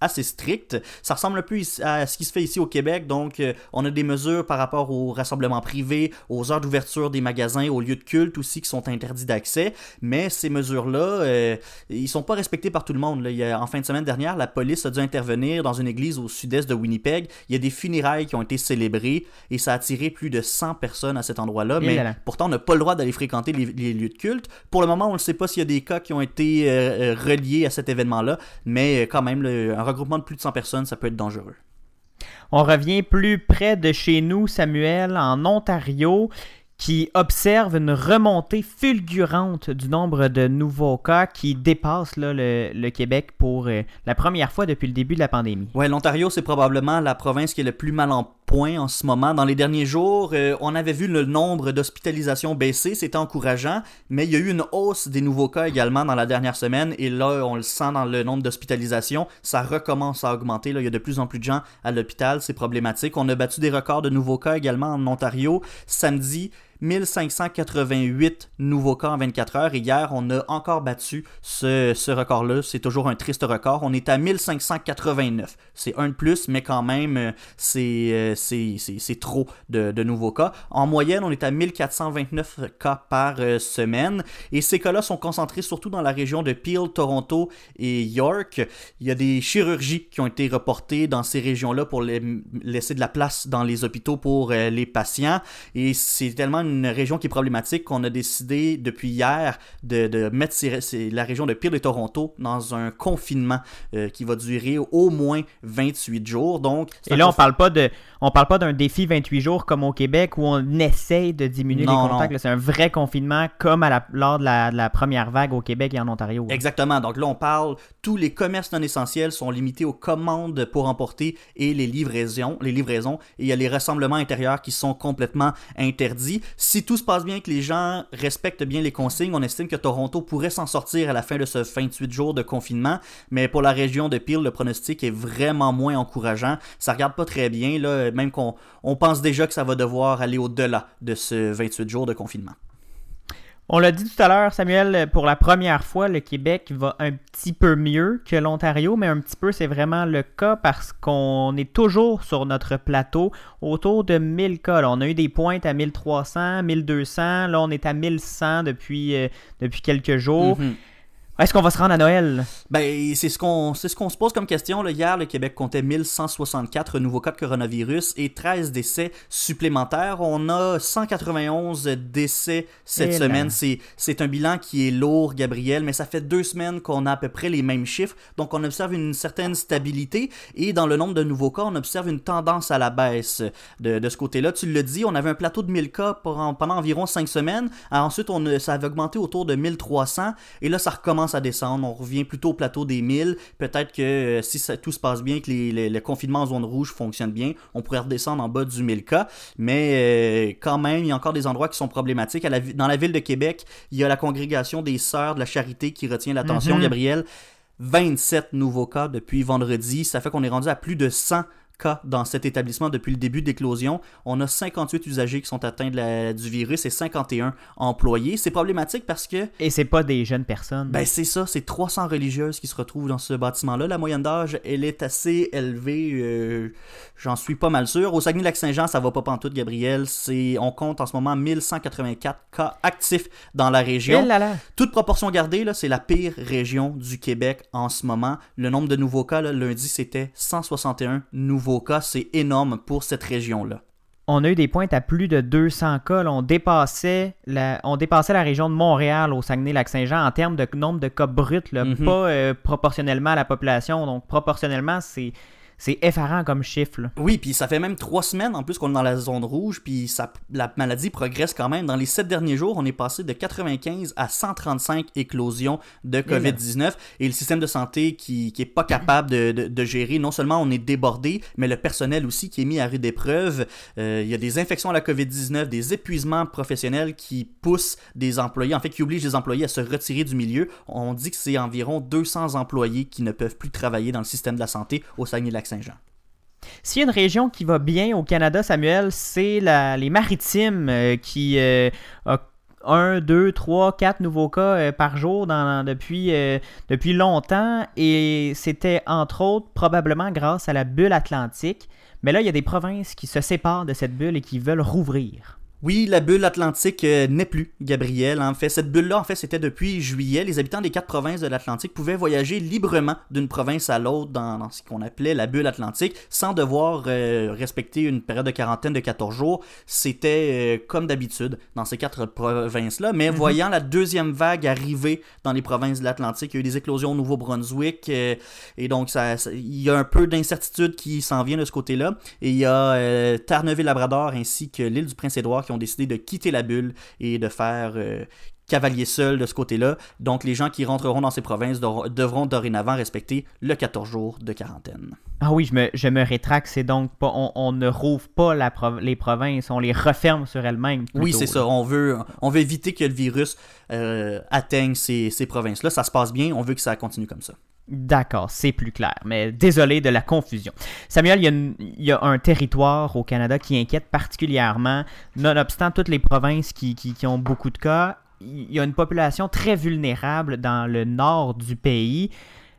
assez, strictes. Ça ressemble un peu à ce qui se fait ici au Québec. Donc, euh, on a des mesures par rapport aux rassemblements privés, aux heures d'ouverture des magasins, aux lieux de culte aussi qui sont interdits d'accès. Mais ces mesures-là, euh, ils sont pas respectés par tout le monde. Il y a- en fin de semaine dernière, la police a dû intervenir dans une église au sud-est de Winnipeg. Il y a des funérailles qui ont été célébrées et ça a attiré plus de 100 personnes à cet endroit-là. Et Mais là pourtant, on n'a pas le droit d'aller fréquenter les, les lieux de culte. Pour le moment, on ne sait pas s'il y a des cas qui ont été euh, euh, reliés à cet événement-là, mais euh, quand même, le- un regroupement de plus de 100 personnes, ça peut être dangereux. On revient plus près de chez nous, Samuel, en Ontario, qui observe une remontée fulgurante du nombre de nouveaux cas qui dépasse le, Québec pour euh, la première fois depuis le début de la pandémie. Ouais, l'Ontario, c'est probablement la province qui est le plus mal en point en ce moment. Dans les derniers jours, euh, on avait vu le nombre d'hospitalisations baisser, c'était encourageant, mais il y a eu une hausse des nouveaux cas également dans la dernière semaine, et là, on le sent dans le nombre d'hospitalisations, ça recommence à augmenter. Il y a de plus en plus de gens à l'hôpital, c'est problématique. On a battu des records de nouveaux cas également en Ontario. Samedi, 1588 nouveaux cas en 24 heures. Et hier, on a encore battu ce, record-là. C'est toujours un triste record. On est à 1589. C'est un de plus, mais quand même, euh, c'est euh, c'est- trop de, nouveaux cas. En moyenne, on est à 1429 cas par euh, semaine. Et ces cas-là sont concentrés surtout dans la région de Peel, Toronto et York. Il y a des chirurgies qui ont été reportées dans ces régions-là pour laisser de la place dans les hôpitaux pour les patients. Et c'est tellement une région qui est problématique qu'on a décidé depuis hier de, de mettre la région de Peel et Toronto dans un confinement euh, qui va durer au moins 28 jours. Donc, Et là, on parle pas de, on parle pas d'un défi 28 jours comme au Québec où on essaye de diminuer Non, les contacts. C'est un vrai confinement comme à la- lors de la, de la première vague au Québec et en Ontario. là. Exactement. Donc là, on parle, tous les commerces non essentiels sont limités aux commandes pour emporter et les livraisons. Les livraisons et il y a les rassemblements intérieurs qui sont complètement interdits. Si tout se passe bien, que les gens respectent bien les consignes, on estime que Toronto pourrait s'en sortir à la fin de ce 28 jours de confinement. Mais pour la région de Peel, le pronostic est vraiment moins encourageant. Ça regarde pas très bien, là, même qu'on on pense déjà que ça va devoir aller au-delà de ce 28 jours de confinement. On l'a dit tout à l'heure, Samuel, pour la première fois, le Québec va un petit peu mieux que l'Ontario, mais un petit peu, c'est vraiment le cas parce qu'on est toujours sur notre plateau autour de 1000 cas. On a eu des pointes à 1300, 1200, là on est à 1100 depuis, euh, depuis quelques jours. Mhm. Est-ce qu'on va se rendre à Noël? Ben, c'est ce qu'on ce qu'on se pose comme question. Là. Hier, le Québec comptait 1164 nouveaux cas de coronavirus et 13 décès supplémentaires. On a 191 décès cette Et là. semaine. C'est un bilan qui est lourd, Gabriel, mais ça fait deux semaines qu'on a à peu près les mêmes chiffres. Donc, on observe une certaine stabilité et dans le nombre de nouveaux cas, on observe une tendance à la baisse de, de ce côté-là. Tu le dis, on avait un plateau de 1000 cas pour pendant environ 5 semaines. Alors, ensuite, on ça avait augmenté autour de 1300 et là, ça recommence à descendre. On revient plutôt au plateau des 1000. Peut-être que euh, si ça- tout se passe bien, que les, les- le confinement en zone rouge fonctionne bien, on pourrait redescendre en bas du 1000 cas. Mais euh, quand même, il y a encore des endroits qui sont problématiques. À la vi- dans la ville de Québec, il y a la congrégation des Sœurs de la Charité qui retient l'attention, Mhm. Gabriel. 27 nouveaux cas depuis vendredi. Ça fait qu'on est rendu à plus de 100 cas dans cet établissement depuis le début de l'éclosion. On a 58 usagers qui sont atteints de la- du virus et 51 employés. C'est problématique parce que Et c'est pas des jeunes personnes. ben c'est ça, c'est 300 religieuses qui se retrouvent dans ce bâtiment-là. La moyenne d'âge, elle est assez élevée, euh, j'en suis pas mal sûr. Au Saguenay-Lac-Saint-Jean, ça va pas pantoute, Gabriel. C'est, on compte en ce moment 1184 cas actifs dans la Eh région. là là. Toute proportion gardée, là, c'est la pire région du Québec en ce moment. Le nombre de nouveaux cas, là, lundi, c'était 161 nouveaux cas. C'est énorme pour cette région-là. on a eu des pointes à plus de 200 cas. là. on, dépassait la, on dépassait la région de Montréal au Saguenay-Lac-Saint-Jean en termes de nombre de cas bruts, là, Mhm. pas euh, proportionnellement à la population. Donc, proportionnellement, c'est, c'est effarant comme chiffre. là. Oui, puis ça fait même trois semaines en plus qu'on est dans la zone rouge, puis ça, la maladie progresse quand même. Dans les sept derniers jours, on est passé de 95 à 135 éclosions de COVID-19 et le système de santé qui, qui est pas capable de, de- de gérer. Non seulement on est débordé, mais le personnel aussi qui est mis à rude épreuve. Euh, Il y a des infections à la COVID-19, des épuisements professionnels qui poussent des employés, en fait qui obligent les employés à se retirer du milieu. On dit que c'est environ 200 employés qui ne peuvent plus travailler dans le système de la santé au Saguenay-Lac-Saint-Jean. S'il y a une région qui va bien au Canada, Samuel, c'est les maritimes euh, qui euh, a 1, 2, 3, 4 nouveaux cas euh, par jour depuis, euh, depuis longtemps. Et c'était entre autres probablement grâce à la bulle atlantique. Mais là, il y a des provinces qui se séparent de cette bulle et qui veulent rouvrir. Oui, la bulle atlantique euh, n'est plus, Gabriel. En fait, cette bulle-là, en fait, c'était depuis juillet. Les habitants des quatre provinces de l'Atlantique pouvaient voyager librement d'une province à l'autre dans, dans ce qu'on appelait la bulle atlantique, sans devoir euh, respecter une période de quarantaine de 14 jours. C'était euh, comme d'habitude dans ces quatre provinces-là. Mais voyant la deuxième vague arriver dans les provinces de l'Atlantique, il y a eu des éclosions au Nouveau-Brunswick. euh, et donc, ça, ça- il y a un peu d'incertitude qui s'en vient de ce côté-là. Et il y a Terre-Neuve-et-Labrador ainsi que l'île du Prince-Édouard qui ont décidé de quitter la bulle et de faire euh, cavalier seul de ce côté-là. Donc les gens qui rentreront dans ces provinces devront dorénavant respecter le 14 jours de quarantaine. Ah oui, je me, je me rétracte. C'est donc pas. On, on ne rouvre pas la prov- les provinces, on les referme sur elles-mêmes. Oui, c'est ça. On veut, on veut éviter que le virus euh, atteigne ces, ces provinces-là. Ça se passe bien. On veut que ça continue comme ça. D'accord, c'est plus clair, mais désolé de la confusion. Samuel, il y, a un territoire au Canada qui inquiète particulièrement, nonobstant toutes les provinces qui, qui- ont beaucoup de cas. Il y a une population très vulnérable dans le nord du pays.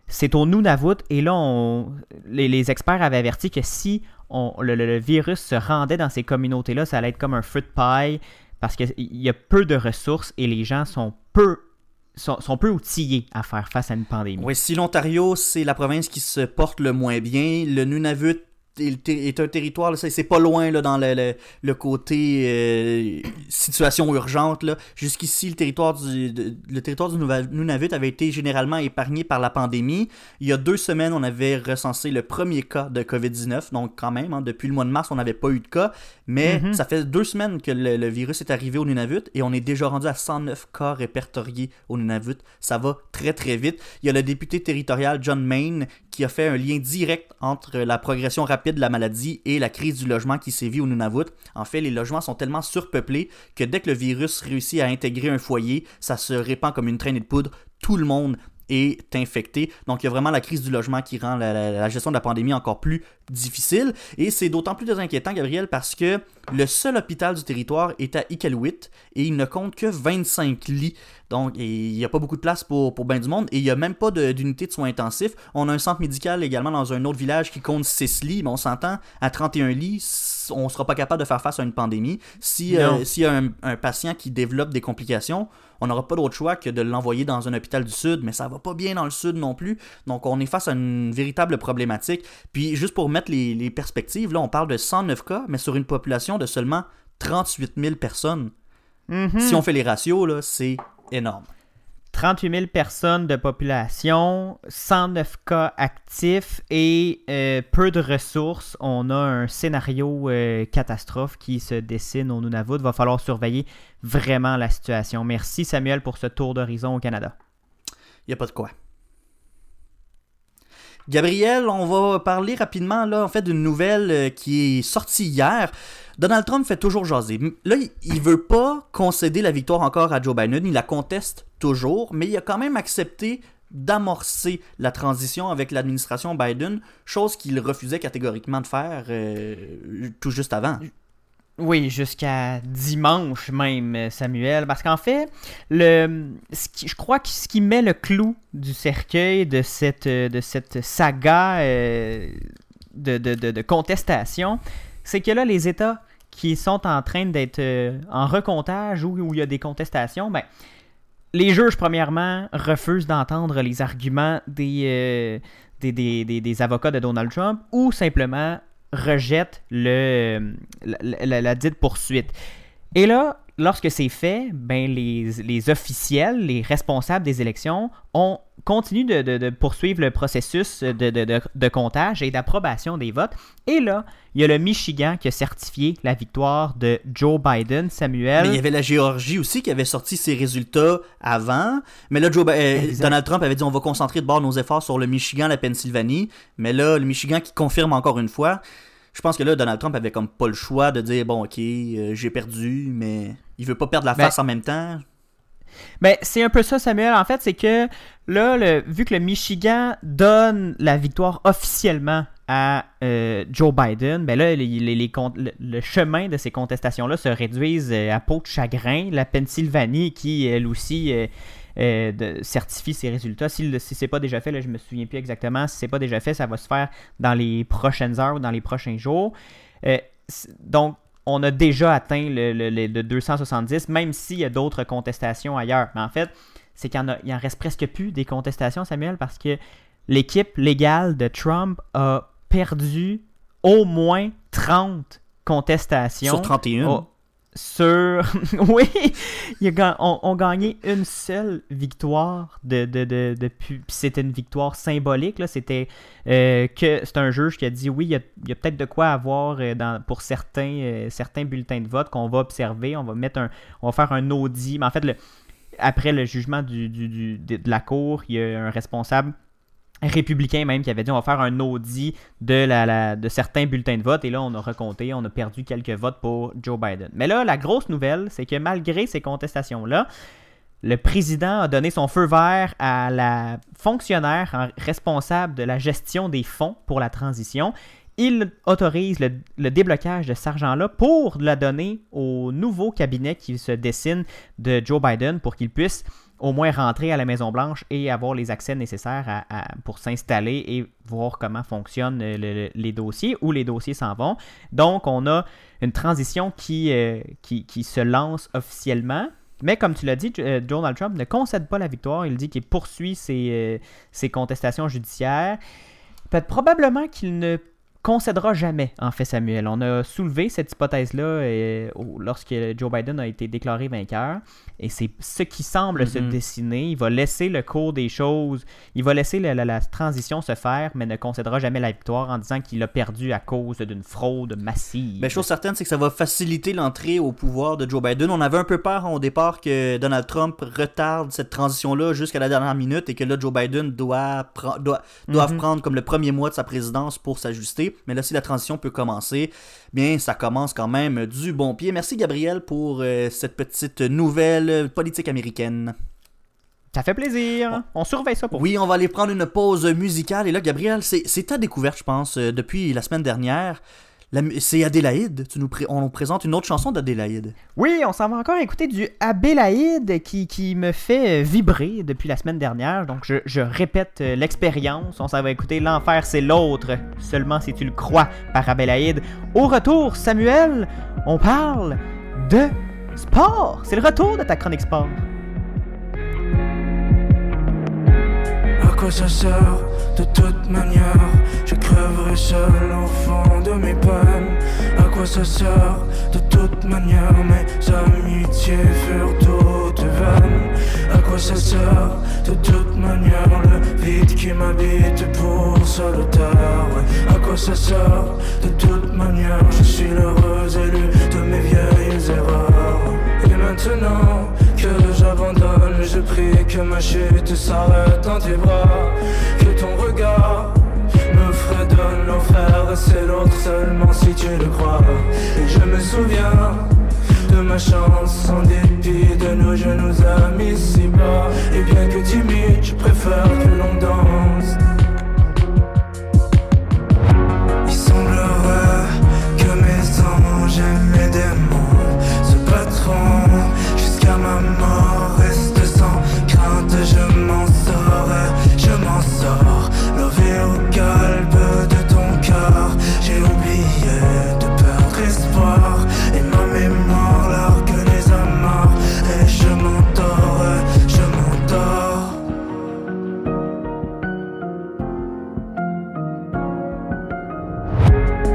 C'est au Nunavut, et là, les, les experts avaient averti que si on- le, virus se rendait dans ces communautés-là, ça allait être comme un fruit pie, parce qu'il y a peu de ressources et les gens sont peu, sont, sont peu outillés à faire face à une pandémie. Oui, si l'Ontario, c'est la province qui se porte le moins bien, le Nunavut est, un territoire, c'est pas loin là, dans le, le- le côté euh, situation urgente. Jusqu'ici, le territoire du, de- le territoire du Nunavut avait été généralement épargné par la pandémie. Il y a deux semaines, on avait recensé le premier cas de COVID-19, donc quand même, hein, depuis le mois de mars, on n'avait pas eu de cas. Mais Mhm. ça fait deux semaines que le, le virus est arrivé au Nunavut et on est déjà rendu à 109 cas répertoriés au Nunavut. Ça va très très vite. Il y a le député territorial John Main qui a fait un lien direct entre la progression rapide de la maladie et la crise du logement qui sévit au Nunavut. En fait, les logements sont tellement surpeuplés que dès que le virus réussit à intégrer un foyer, ça se répand comme une traînée de poudre. Tout le monde est infecté. Donc, il y a vraiment la crise du logement qui rend la, gestion de la pandémie encore plus difficile. Et c'est d'autant plus inquiétant, Gabriel, parce que le seul hôpital du territoire est à Iqaluit et il ne compte que 25 lits. Donc, il n'y a pas beaucoup de place pour, pour du monde et il n'y a même pas de- d'unité de, soins intensifs. On a un centre médical également dans un autre village qui compte 6 lits, mais on s'entend, à 31 lits, on ne sera pas capable de faire face à une pandémie. Si, euh, s'il y a un, un patient qui développe des complications, on n'aura pas d'autre choix que de l'envoyer dans un hôpital du Sud, mais ça va pas bien dans le Sud non plus. Donc, on est face à une véritable problématique. Puis, juste pour mettre les, les perspectives, là, on parle de 109 cas, mais sur une population de seulement 38 000 personnes. Mhm. Si on fait les ratios, là, c'est énorme. 38 000 personnes de population, 109 cas actifs et euh, peu de ressources. On a un scénario euh, catastrophe qui se dessine au Nunavut. Va falloir surveiller vraiment la situation. Merci Samuel pour ce tour d'horizon au Canada. Il n'y a pas de quoi. Gabriel, on va parler rapidement là, en fait, d'une nouvelle euh, qui est sortie hier. Donald Trump fait toujours jaser. Là, il veut pas concéder la victoire encore à Joe Biden, il la conteste toujours, mais il a quand même accepté d'amorcer la transition avec l'administration Biden, chose qu'il refusait catégoriquement de faire euh, tout juste avant. Oui, jusqu'à dimanche même, Samuel. Parce qu'en fait, le, je crois que ce qui met le clou du cercueil de cette, de cette saga euh, de, de- de- contestation, c'est que là, les États qui sont en train d'être euh, en recomptage ou où il y a des contestations, ben, les juges, premièrement, refusent d'entendre les arguments des, euh, des- des- des avocats de Donald Trump ou simplement rejettent le, la- la dite poursuite. Et là, lorsque c'est fait, ben les, les officiels, les responsables des élections, ont continué de, de- de poursuivre le processus de, de- de- de comptage et d'approbation des votes. Et là, il y a le Michigan qui a certifié la victoire de Joe Biden, Samuel. Mais il y avait la Géorgie aussi qui avait sorti ses résultats avant. Mais là, Joe euh. Donald Trump avait dit on va concentrer de bord nos efforts sur le Michigan, la Pennsylvanie. Mais là, le Michigan qui confirme encore une fois. Je pense que là, Donald Trump avait comme pas le choix de dire bon, ok, euh, j'ai perdu, mais il veut pas perdre la Ben, face en même temps. Ben, c'est un peu ça, Samuel. En fait, c'est que là, le- vu que le Michigan donne la victoire officiellement à euh, Joe Biden, ben là, les, les- les con- le, le chemin de ces contestations-là se réduisent euh, à peau de chagrin. La Pennsylvanie, qui elle aussi euh, de- certifie ses résultats, si, le- si c'est pas déjà fait, là, je me souviens plus exactement, si c'est pas déjà fait, ça va se faire dans les prochaines heures ou dans les prochains jours. Euh, donc, on a déjà atteint le, le- le- le 270, même s'il y a d'autres contestations ailleurs. Mais en fait, c'est qu'il y en, reste presque plus des contestations, Samuel, parce que l'équipe légale de Trump a perdu au moins 30 contestations. Sur 31. Oh, sur. oui! Ils ont, ont gagné une seule victoire de, de, de, de pu- puis C'était une victoire symbolique. C'était euh, que c'est un juge qui a dit oui, il y a, a peut-être de quoi avoir euh, dans, pour certains, euh, certains bulletins de vote qu'on va observer. On va mettre un. On va faire un audit. Mais en fait, après le jugement de la Cour, il y a un responsable républicain même qui avait dit on va faire un audit de, la, de certains bulletins de vote et là on a recompté, on a perdu quelques votes pour Joe Biden. Mais là, la grosse nouvelle, c'est que malgré ces contestations-là, le président a donné son feu vert à la fonctionnaire responsable de la gestion des fonds pour la transition. Il autorise le déblocage de cet argent-là pour la donner au nouveau cabinet qui se dessine de Joe Biden pour qu'il puisse au moins rentrer à la Maison-Blanche et avoir les accès nécessaires pour s'installer et voir comment fonctionnent euh, le- le- les dossiers, où les dossiers s'en vont. Donc, on a une transition qui, euh, qui, qui se lance officiellement. Mais comme tu l'as dit, euh, Donald Trump ne concède pas la victoire. Il dit qu'il poursuit ses, ses contestations judiciaires. Peut-être probablement qu'il ne concédera jamais, en fait, Samuel. On a soulevé cette hypothèse-là euh, lorsque Joe Biden a été déclaré vainqueur. Et c'est ce qui semble se Mhm. dessiner. Il va laisser le cours des choses. Il va laisser la, la- la transition se faire, mais ne concédera jamais la victoire en disant qu'il a perdu à cause d'une fraude massive. Mais chose certaine, c'est que ça va faciliter l'entrée au pouvoir de Joe Biden. On avait un peu peur au départ que Donald Trump retarde cette transition-là jusqu'à la dernière minute et que là, Joe Biden doit, doit, doive Mhm. prendre comme le premier mois de sa présidence pour s'ajuster. Mais là, si la transition peut commencer, bien, ça commence quand même du bon pied. Merci, Gabriel, pour euh, cette petite nouvelle politique américaine. Ça fait plaisir. On surveille ça pour Oui, on va aller prendre une pause musicale. Et là, Gabriel, c'est ta découverte, je pense, euh, depuis la semaine dernière. C'est Adélaïde. Tu nous on nous présente une autre chanson d'Adélaïde. Oui, on s'en va encore écouter du Abélaïde qui, qui me fait euh, vibrer depuis la semaine dernière. Donc, je, je répète euh, l'expérience. On s'en va écouter L'enfer, c'est l'autre, seulement si tu le crois, par Abélaïde. Au retour, Samuel, on parle de sport. C'est le retour de ta chronique sport. Quoi ça sert De toute manière, je crèverai seul au fond de mes peines. À quoi ça sert De toute manière, mes amitiés furent toutes vaines. À quoi ça sert De toute manière, le vide qui m'habite pour solitaire. Ouais. À quoi ça sert De toute manière, je suis l'heureux élu de mes vieilles erreurs. Et maintenant que j'abandonne, je prie que ma chute s'arrête dans tes bras. Que ton regard me fredonne l'enfer, c'est l'autre seulement si tu le crois. Et je me souviens de ma chance en dépit de nos genoux amis si bas. Et bien que timide, je préfère que l'on danse. Il semblerait que mes anges et mes démons se battront ma mort. Reste sans crainte, je m'en sors, je m'en sors. Levé au calme de ton cœur, j'ai oublié de perdre espoir. Et ma mémoire largue les amarres, et je m'endors, je m'endors.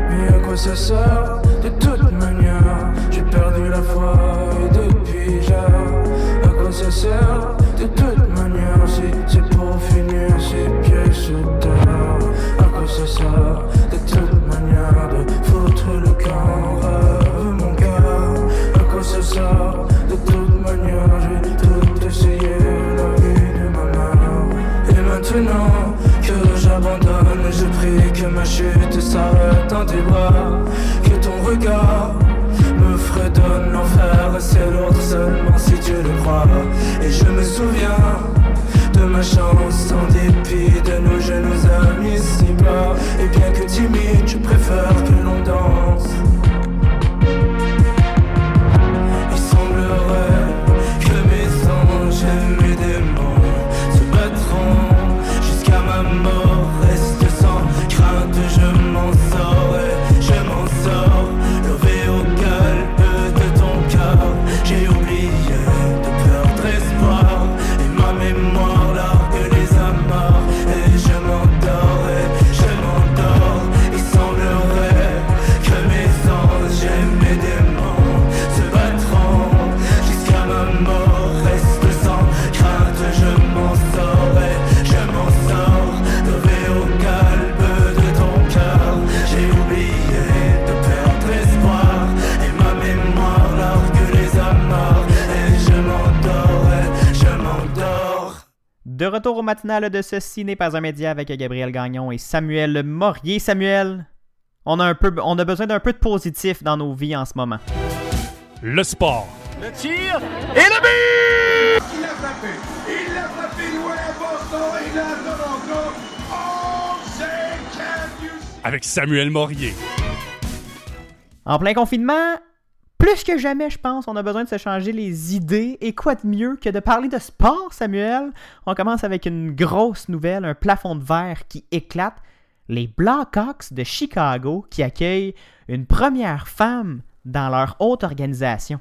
Mais à quoi ça sert quoi de Ceci n'est pas un média avec Gabriel Gagnon et Samuel Morier. Samuel, on a, un peu, on a besoin d'un peu de positif dans nos vies en ce moment. Le sport. Le tir et le but! Il l'a frappé! Il l'a frappé loin à Boston et là à Toronto! Oh, avec Samuel Morier. En plein confinement, plus que jamais, je pense, on a besoin de se changer les idées. Et quoi de mieux que de parler de sport, Samuel? On commence avec une grosse nouvelle, un plafond de verre qui éclate. Les Blackhawks de Chicago qui accueillent une première femme dans leur haute organisation.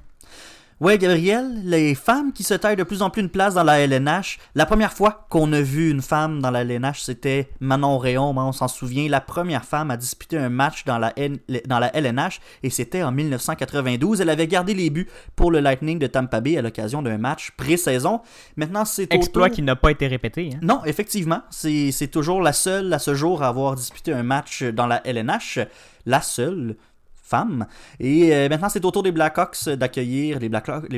Ouais, Gabriel, les femmes qui se taillent de plus en plus une place dans la LNH. La première fois qu'on a vu une femme dans la LNH, c'était Manon Réon, hein, on s'en souvient. La première femme à disputer un match dans la, N- dans la LNH, et c'était en 1992. Elle avait gardé les buts pour le Lightning de Tampa Bay à l'occasion d'un match pré-saison. Maintenant, c'est Exploit tour- qui n'a pas été répété. hein. non, effectivement, c'est c'est toujours la seule à ce jour à avoir disputé un match dans la LNH, la seule Et euh, maintenant, c'est au tour des Blackhawks d'accueillir, les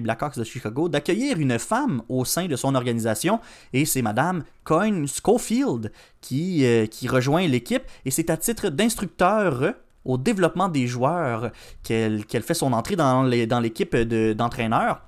Blackhawks, de Chicago, d'accueillir une femme au sein de son organisation. Et c'est Madame Coyne Schofield qui, euh, rejoint l'équipe. Et c'est à titre d'instructeur au développement des joueurs qu'elle fait son entrée dans l'équipe de- d'entraîneurs.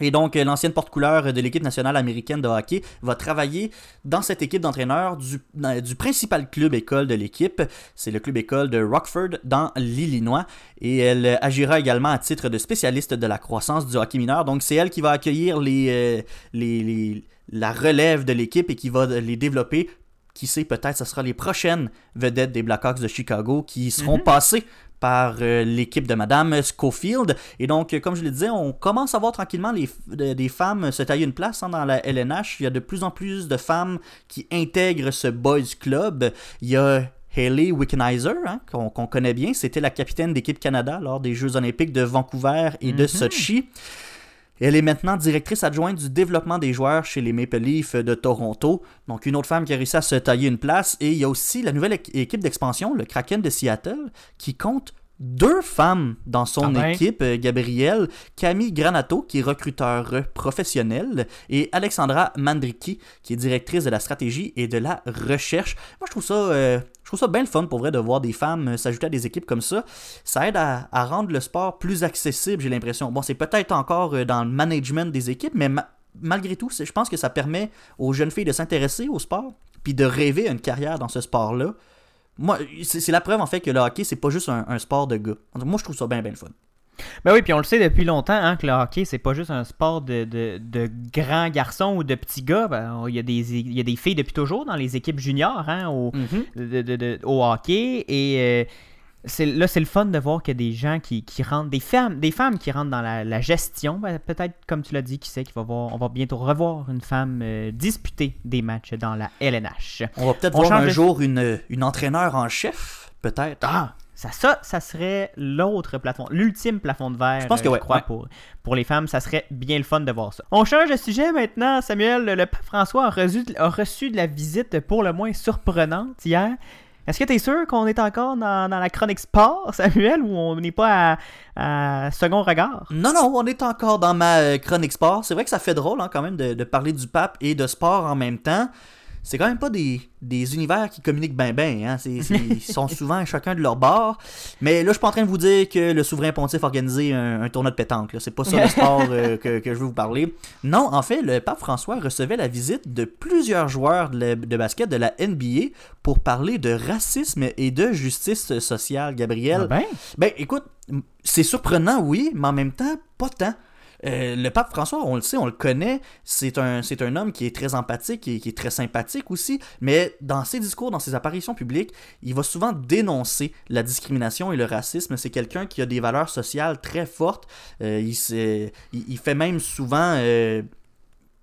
Et donc, euh, l'ancienne porte-couleur de l'équipe nationale américaine de hockey va travailler dans cette équipe d'entraîneurs du, principal club école de l'équipe. C'est le club école de Rockford dans l'Illinois. Et elle euh, agira également à titre de spécialiste de la croissance du hockey mineur. Donc, c'est elle qui va accueillir les, euh, les, les- la relève de l'équipe et qui va les développer. Qui sait, peut-être, ce sera les prochaines vedettes des Blackhawks de Chicago qui seront passées par euh, l'équipe de Madame Schofield. Et donc, euh, comme je le disais, on commence à voir tranquillement les, de- des femmes se tailler une place hein, dans la LNH. Il y a de plus en plus de femmes qui intègrent ce Boys Club. Il y a Hayley Wickenheiser, hein, qu'on qu'on connaît bien. C'était la capitaine d'équipe Canada lors des Jeux olympiques de Vancouver et de Sochi. Elle est maintenant directrice adjointe du développement des joueurs chez les Maple Leafs de Toronto. Donc une autre femme qui a réussi à se tailler une place. Et il y a aussi la nouvelle équ- équipe d'expansion, le Kraken de Seattle, qui compte deux femmes dans son Ah ben. équipe, euh, Gabrielle, Camille Granato, qui est recruteur professionnel, et Alexandra Mandriki, qui est directrice de la stratégie et de la recherche. Moi, je trouve ça, euh, je trouve ça bien le fun pour vrai de voir des femmes euh, s'ajouter à des équipes comme ça. Ça aide à, à rendre le sport plus accessible, j'ai l'impression. Bon, c'est peut-être encore dans le management des équipes, mais ma- malgré tout, je pense que ça permet aux jeunes filles de s'intéresser au sport, puis de rêver une carrière dans ce sport-là. Moi, c'est la preuve en fait que le hockey, c'est pas juste un, un sport de gars. Moi, je trouve ça bien, bien le fun. Ben oui, puis on le sait depuis longtemps hein, que le hockey, c'est pas juste un sport de, de, de grands garçons ou de petits gars. Ben, il, y a des, il y a des filles depuis toujours dans les équipes juniors hein, au, de- de- au hockey. Et euh, là, c'est le fun de voir qu'il y a des gens qui, qui rentrent, des femmes, des femmes qui rentrent dans la, la gestion. Ben, peut-être, comme tu l'as dit, qui sait, qu'il va voir, on va bientôt revoir une femme euh, disputer des matchs dans la LNH. On va peut-être voir un de- jour une, une entraîneur en chef, peut-être. Ah, ça, ça, ça serait l'autre plafond, l'ultime plafond de verre. Je pense que euh, ouais, crois, ouais. pour, pour les femmes, ça serait bien le fun de voir ça. On change de sujet maintenant, Samuel. Le pape François a reçu, a reçu de la visite pour le moins surprenante hier. Est-ce que tu es sûr qu'on est encore dans, la chronique sport, Samuel, ou on n'est pas à, second regard? Non, non, on est encore dans ma euh, chronique sport. C'est vrai que ça fait drôle hein, quand même de parler du pape et de sport en même temps. C'est quand même pas des, des univers qui communiquent bien bien. Hein. Ils sont souvent chacun de leur bord. Mais là, je suis pas en train de vous dire que le souverain pontife a organisé un, un tournoi de pétanque. là. C'est pas ça le sport euh, que, que je veux vous parler. Non, en fait, le pape François recevait la visite de plusieurs joueurs de, de basket de la NBA pour parler de racisme et de justice sociale, Gabriel. Ah ben, Ben, écoute, c'est surprenant, oui, mais en même temps, pas tant. Euh, le pape François, on le sait, on le connaît, c'est un, c'est un homme qui est très empathique et qui est très sympathique aussi, mais dans ses discours, dans ses apparitions publiques, il va souvent dénoncer la discrimination et le racisme. C'est quelqu'un qui a des valeurs sociales très fortes. Euh, il, il, il fait même souvent... euh,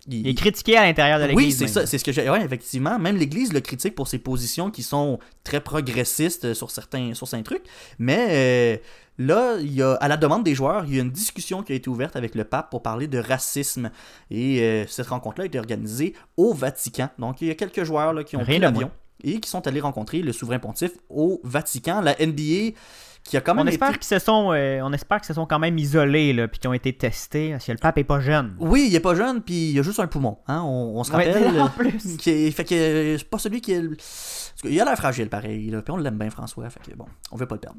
il est critiqué à l'intérieur de oui, l'église. c'est même. ça, c'est ce que j'ai. Ouais, effectivement. Même l'Église le critique pour ses positions qui sont très progressistes sur certains, sur certains trucs. Mais euh, là, il y a, à la demande des joueurs, il y a une discussion qui a été ouverte avec le pape pour parler de racisme. Et euh, cette rencontre-là a été organisée au Vatican. Donc, il y a quelques joueurs là, qui ont Rien pris l'avion et qui sont allés rencontrer le souverain pontife au Vatican. La NBA qui a quand même On espère été- qu'ils se sont, euh, on espère qu'ils se sont quand même isolés là, puis qu'ils ont été testés. Parce que le pape est pas jeune. Oui, il est pas jeune, puis il a juste un poumon. Hein? On, on se Ouais, rappelle. en plus. Qui est- fait que euh, c'est pas celui qui est. tout cas, il a l'air fragile, pareil. Là, puis on l'aime bien, François. Fait que bon, on veut pas le perdre.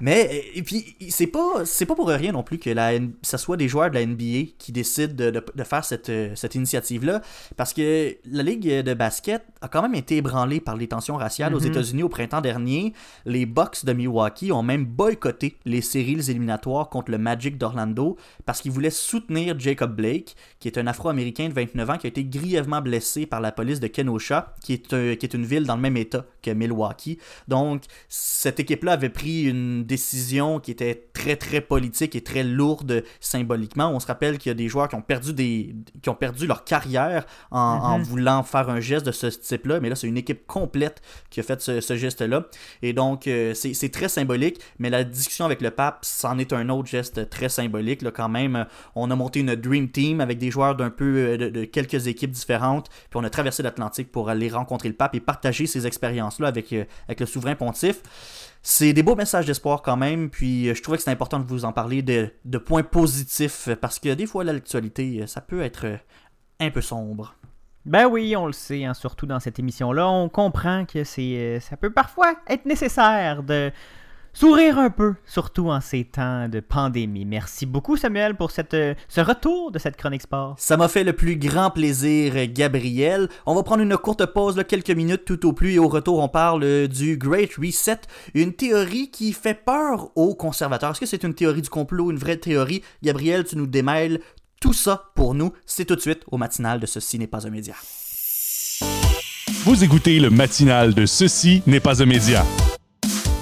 Mais, et puis, c'est pas, c'est pas pour rien non plus que la, ça soit des joueurs de la NBA qui décident de, de- de faire cette, euh, cette initiative-là. Parce que la Ligue de basket a quand même été ébranlée par les tensions raciales aux Mhm. États-Unis au printemps dernier. Les Bucks de Milwaukee ont même boycotté les séries éliminatoires contre le Magic d'Orlando parce qu'ils voulaient soutenir Jacob Blake, qui est un Afro-Américain de 29 ans qui a été grièvement blessé par la police de Kenosha, qui est, un- qui est une ville dans le même état que Milwaukee. Donc, cette équipe-là avait pris une décision qui était très, très politique et très lourde symboliquement. On se rappelle qu'il y a des joueurs qui ont perdu, des, qui ont perdu leur carrière en, en voulant faire un geste de ce type-là, mais là, c'est une équipe complète qui a fait ce, ce geste-là. Et donc, euh, c'est très symbolique, mais la discussion avec le pape, c'en est un autre geste très symbolique. Là, quand même, on a monté une Dream Team avec des joueurs d'un peu euh, de, de quelques équipes différentes, puis on a traversé l'Atlantique pour aller rencontrer le pape et partager ces avec, euh, avec le souverain pontife. C'est des beaux messages d'espoir quand même, puis euh, je trouvais que c'est important de vous en parler de, points positifs, parce que des fois, l'actualité, euh, ça peut être un peu sombre. Ben oui, on le sait, hein, surtout dans cette émission-là. On comprend que c'est, ça peut parfois être nécessaire de sourire un peu, surtout en ces temps de pandémie. Merci beaucoup, Samuel, pour cette, euh, ce retour de cette chronique sport. Ça m'a fait le plus grand plaisir, Gabriel. On va prendre une courte pause, là, quelques minutes tout au plus, et au retour, on parle euh, du Great Reset, une théorie qui fait peur aux conservateurs. Est-ce que c'est une théorie du complot, une vraie théorie? Gabriel, tu nous démêles tout ça pour nous. C'est tout de suite au matinal de Ceci n'est pas un média. Vous écoutez le matinal de Ceci n'est pas un média.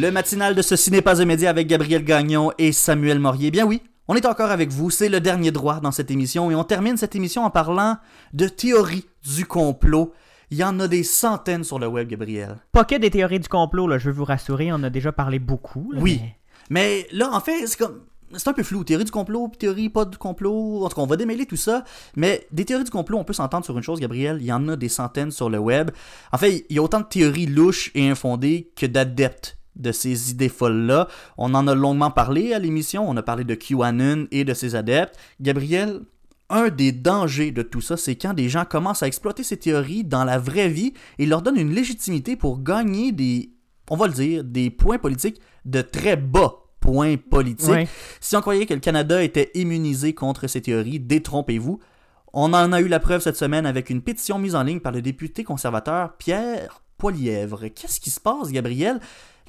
Le matinal de Ceci n'est pas un média avec Gabriel Gagnon et Samuel Morier. Bien oui, on est encore avec vous, c'est le dernier droit dans cette émission et on termine cette émission en parlant de théorie du complot. Il y en a des centaines sur le web, Gabriel. Pas que des théories du complot, là, je veux vous rassurer, on en a déjà parlé beaucoup. là, Oui. mais- Mais là, en fait, c'est comme. C'est un peu flou. Théorie du complot, puis théorie pas du complot. En tout cas, on va démêler tout ça. Mais des théories du complot, on peut s'entendre sur une chose, Gabriel. Il y en a des centaines sur le web. En fait, il y a autant de théories louches et infondées que d'adeptes de ces idées folles-là. On en a longuement parlé à l'émission. On a parlé de QAnon et de ses adeptes. Gabriel, un des dangers de tout ça, c'est quand des gens commencent à exploiter ces théories dans la vraie vie et leur donnent une légitimité pour gagner des, on va le dire, des points politiques de très bas points politiques. Ouais. Si on croyait que le Canada était immunisé contre ces théories, détrompez-vous. On en a eu la preuve cette semaine avec une pétition mise en ligne par le député conservateur Pierre Poilièvre. Qu'est-ce qui se passe, Gabriel?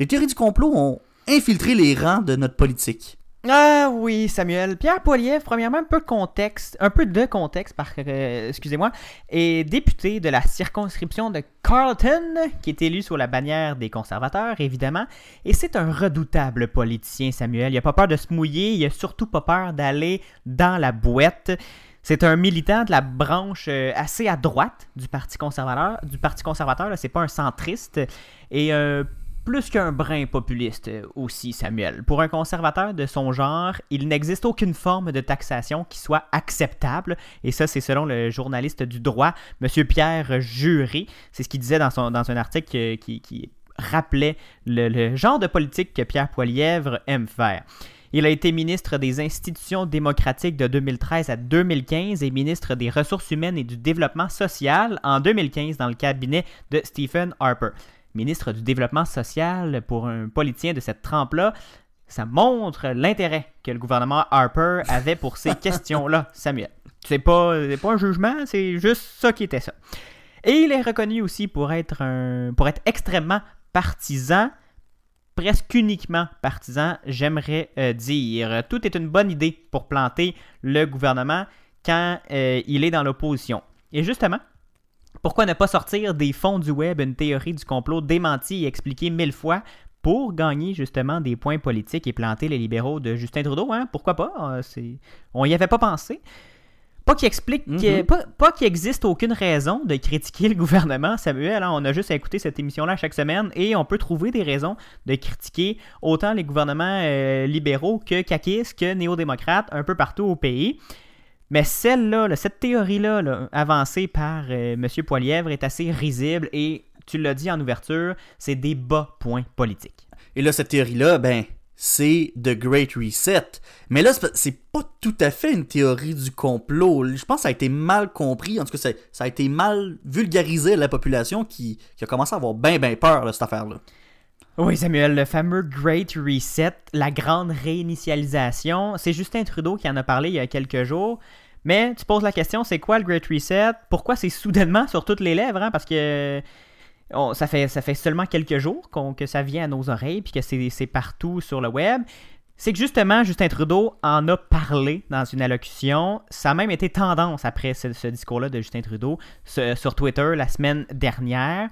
Les théories du complot ont infiltré les rangs de notre politique. Ah oui, Samuel. Pierre Poilievre, premièrement, un peu de contexte, un peu de contexte, par, euh, excusez-moi, est député de la circonscription de Carleton, qui est élu sous la bannière des conservateurs, évidemment. Et c'est un redoutable politicien, Samuel. Il a pas peur de se mouiller, il a surtout pas peur d'aller dans la boîte. C'est un militant de la branche euh, assez à droite du Parti conservateur. Du Parti conservateur, c'est pas un centriste. Et euh, plus qu'un brin populiste euh, aussi, Samuel. Pour un conservateur de son genre, il n'existe aucune forme de taxation qui soit acceptable. Et ça, c'est selon le journaliste du droit, M. Pierre Jury. C'est ce qu'il disait dans, son, dans un article euh, qui, rappelait le, le genre de politique que Pierre Poilièvre aime faire. Il a été ministre des Institutions démocratiques de 2013 à 2015 et ministre des Ressources humaines et du Développement social en 2015 dans le cabinet de Stephen Harper. Ministre du Développement social pour un politicien de cette trempe-là, ça montre l'intérêt que le gouvernement Harper avait pour ces questions-là, Samuel. C'est pas, c'est pas un jugement, c'est juste ça qui était ça. Et il est reconnu aussi pour être, un, pour être extrêmement partisan, presque uniquement partisan, j'aimerais euh, dire. Tout est une bonne idée pour planter le gouvernement quand euh, il est dans l'opposition. Et justement, pourquoi ne pas sortir des fonds du web une théorie du complot démentie et expliquée mille fois pour gagner justement des points politiques et planter les libéraux de Justin Trudeau? Hein? Pourquoi pas? Euh, c'est- On n'y avait pas pensé. Pas qu'il explique, que- Mhm. pas, pas qu'il existe aucune raison de critiquer le gouvernement, Samuel. hein? on a juste à écouter cette émission-là chaque semaine et on peut trouver des raisons de critiquer autant les gouvernements euh, libéraux que caquistes, que néo-démocrates, un peu partout au pays. Mais celle-là, là, cette théorie-là, là, avancée par euh, M. Poilièvre, est assez risible et, tu l'as dit en ouverture, c'est des bas points politiques. Et là, cette théorie-là, ben, c'est The Great Reset. Mais là, c'est pas- tout à fait une théorie du complot. Je pense que ça a été mal compris. En tout cas, ça, a été mal vulgarisé à la population qui, a commencé à avoir bien, bien peur, là, cette affaire-là. Oui, Samuel, le fameux Great Reset, la grande réinitialisation, c'est Justin Trudeau qui en a parlé il y a quelques jours. Mais tu poses la question, c'est quoi le Great Reset? Pourquoi c'est soudainement sur toutes les lèvres? hein? Parce que ça, fait, ça fait seulement quelques jours que ça vient à nos oreilles puis que c'est partout sur le web. C'est que justement, Justin Trudeau en a parlé dans une allocution. Ça a même été tendance après ce, discours-là de Justin Trudeau sur Twitter la semaine dernière.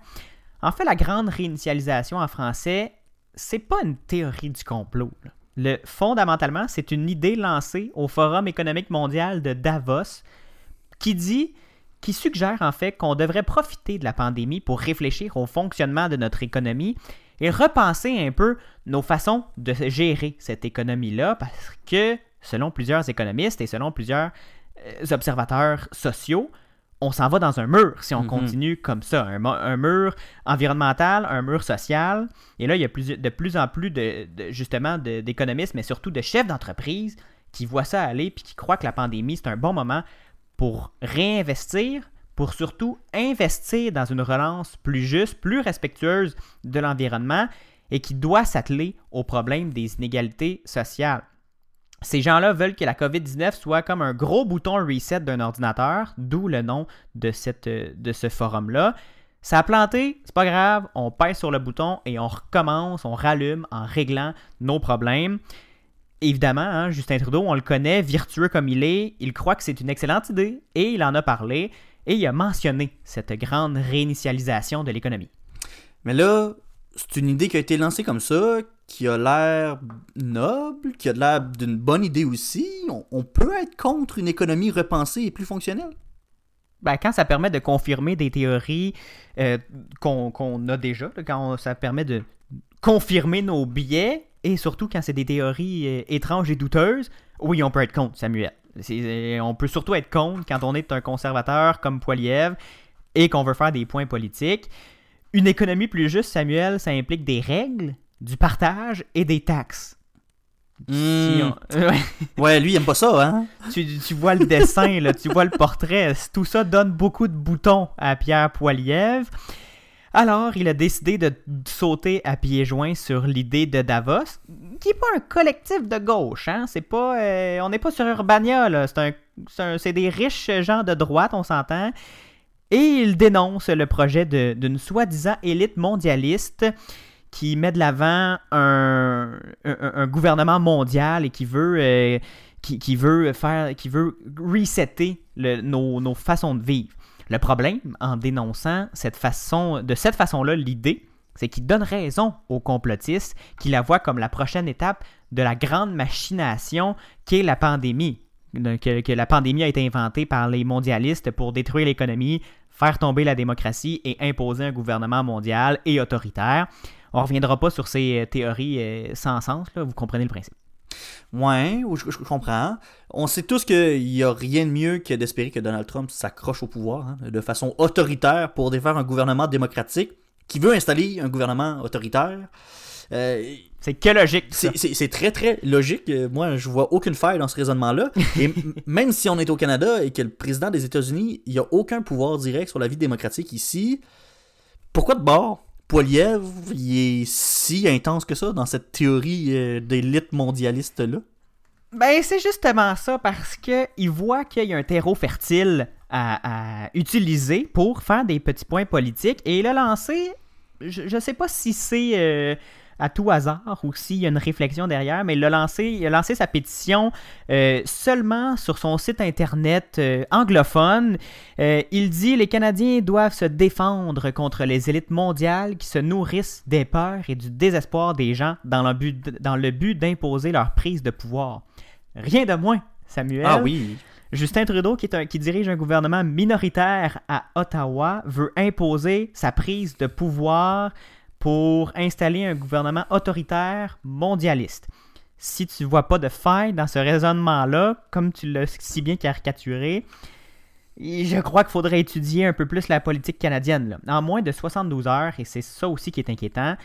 En fait, la grande réinitialisation en français, c'est pas une théorie du complot. Le, fondamentalement, c'est une idée lancée au Forum économique mondial de Davos qui dit, qui suggère en fait qu'on devrait profiter de la pandémie pour réfléchir au fonctionnement de notre économie et repenser un peu nos façons de gérer cette économie-là parce que, selon plusieurs économistes et selon plusieurs euh, observateurs sociaux, on s'en va dans un mur si on Mhm. continue comme ça. Un, mur environnemental, un mur social. Et là, il y a plus- de plus en plus de, de- justement d'économistes, mais surtout de chefs d'entreprise qui voient ça aller puis qui croient que la pandémie, c'est un bon moment pour réinvestir, pour surtout investir dans une relance plus juste, plus respectueuse de l'environnement et qui doit s'atteler au problème des inégalités sociales. Ces gens-là veulent que la COVID-19 soit comme un gros bouton reset d'un ordinateur, d'où le nom euh, de ce forum-là. Ça a planté, c'est pas grave, on pèse sur le bouton et on recommence, on rallume en réglant nos problèmes. Évidemment, hein, Justin Trudeau, on le connaît, virtueux comme il est, il croit que c'est une excellente idée et il en a parlé et il a mentionné cette grande réinitialisation de l'économie. Mais là, c'est une idée qui a été lancée comme ça, qui a l'air noble, qui a l'air d'une bonne idée aussi. On, peut être contre une économie repensée et plus fonctionnelle. Ben, quand ça permet de confirmer des théories euh, qu'on a déjà, quand ça permet de confirmer nos biais, et surtout quand c'est des théories euh, étranges et douteuses, oui, on peut être contre, Samuel. Euh, on peut surtout être contre quand on est un conservateur comme Poiliev et qu'on veut faire des points politiques. Une économie plus juste, Samuel, ça implique des règles, du partage et des taxes. Si on- Ouais. Ouais, lui, il aime pas ça, hein? tu, tu vois le dessin, là, tu vois le portrait. Tout ça donne beaucoup de boutons à Pierre Poilievre. Alors, il a décidé de sauter à pieds joints sur l'idée de Davos, qui n'est pas un collectif de gauche. Hein? C'est pas, euh, on n'est pas sur Urbania, là. C'est, un, c'est, un- c'est des riches gens de droite, on s'entend. Et il dénonce le projet d'une soi-disant élite mondialiste qui met de l'avant un, gouvernement mondial et qui veut, euh, qui, veut faire, qui veut resetter nos, nos façons de vivre. Le problème, en dénonçant cette façon, de cette façon-là l'idée, c'est qu'il donne raison aux complotistes qui la voient comme la prochaine étape de la grande machination qu'est la pandémie. Que, que la pandémie a été inventée par les mondialistes pour détruire l'économie, faire tomber la démocratie et imposer un gouvernement mondial et autoritaire. On ne reviendra pas sur ces euh, théories euh, sans sens, là, vous comprenez le principe. Ouais, je, comprends. On sait tous qu'il n'y a rien de mieux que d'espérer que Donald Trump s'accroche au pouvoir hein, de façon autoritaire pour défaire un gouvernement démocratique qui veut installer un gouvernement autoritaire. Euh, C'est que logique. c'est- très très logique. Euh, Moi, je vois aucune faille dans ce raisonnement-là. Et même si on est au Canada et que le président des États-Unis, il n'y a aucun pouvoir direct sur la vie démocratique ici, pourquoi de bord? Poiliev, il est si intense que ça dans cette théorie euh, d'élite mondialiste-là? Ben, c'est justement ça, parce que il voit qu'il y a un terreau fertile à, à utiliser pour faire des petits points politiques. Et il a lancé, je, je sais pas si c'est euh, à tout hasard ou s'il y a une réflexion derrière, mais il a lancé, il a lancé sa pétition euh, seulement sur son site internet euh, anglophone. Euh, il dit les Canadiens doivent se défendre contre les élites mondiales qui se nourrissent des peurs et du désespoir des gens dans le but, dans le but d'imposer leur prise de pouvoir. Rien de moins, Samuel. Ah oui. Justin Trudeau, qui, est un- qui dirige un gouvernement minoritaire à Ottawa, veut imposer sa prise de pouvoir pour installer un gouvernement autoritaire mondialiste. Si tu vois pas de faille dans ce raisonnement-là, comme tu l'as si bien caricaturé, je crois qu'il faudrait étudier un peu plus la politique canadienne. là. En moins de 72 heures, et c'est ça aussi qui est inquiétant,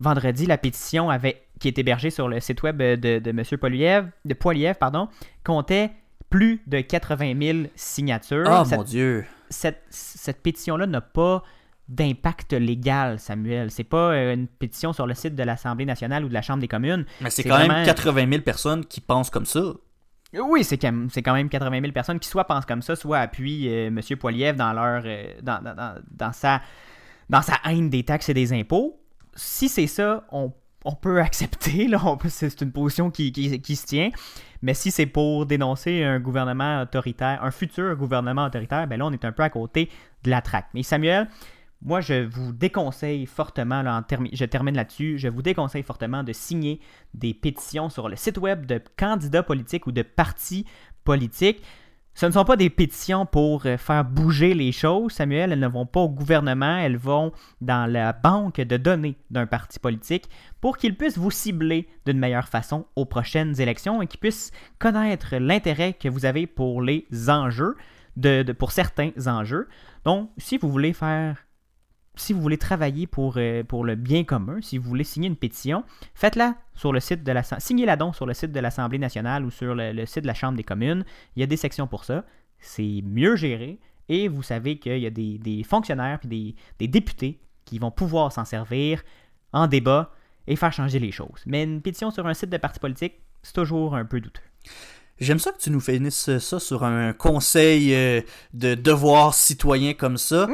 vendredi, la pétition avait, qui est hébergée sur le site web de, de M. Poiliev, de Poiliev, pardon, comptait plus de 80 000 signatures. Oh Cette- mon dieu. cette, cette pétition-là n'a pas d'impact légal, Samuel. C'est pas euh, une pétition sur le site de l'Assemblée nationale ou de la Chambre des communes. Mais c'est quand vraiment- même 80 000 personnes qui pensent comme ça. Oui, c'est quand, même- c'est quand même 80 000 personnes qui soit pensent comme ça, soit appuient euh, M. Poiliev dans, leur, euh, dans, dans- dans- sa, dans sa haine des taxes et des impôts. Si c'est ça, on, on peut accepter. C'est une position qui, qui- qui se tient. Mais si c'est pour dénoncer un gouvernement autoritaire, un futur gouvernement autoritaire, ben là, on est un peu à côté de la traque. Mais Samuel, moi, je vous déconseille fortement, je termine là-dessus, je vous déconseille fortement de signer des pétitions sur le site web de candidats politiques ou de partis politiques. Ce ne sont pas des pétitions pour euh, faire bouger les choses, Samuel. Elles ne vont pas au gouvernement, elles vont dans la banque de données d'un parti politique pour qu'il puisse vous cibler d'une meilleure façon aux prochaines élections et qu'il puisse connaître l'intérêt que vous avez pour les enjeux, de- pour certains enjeux. Donc, si vous voulez faire si vous voulez travailler pour, euh, pour le bien commun, si vous voulez signer une pétition, faites-la sur le site de la signez-la donc sur le site de l'Assemblée nationale ou sur le, le site de la Chambre des communes. Il y a des sections pour ça. C'est mieux géré et vous savez qu'il y a des, des fonctionnaires puis des, des députés qui vont pouvoir s'en servir en débat et faire changer les choses. Mais une pétition sur un site de parti politique, c'est toujours un peu douteux. J'aime ça que tu nous finisses ça sur un conseil euh, de devoir citoyen comme ça.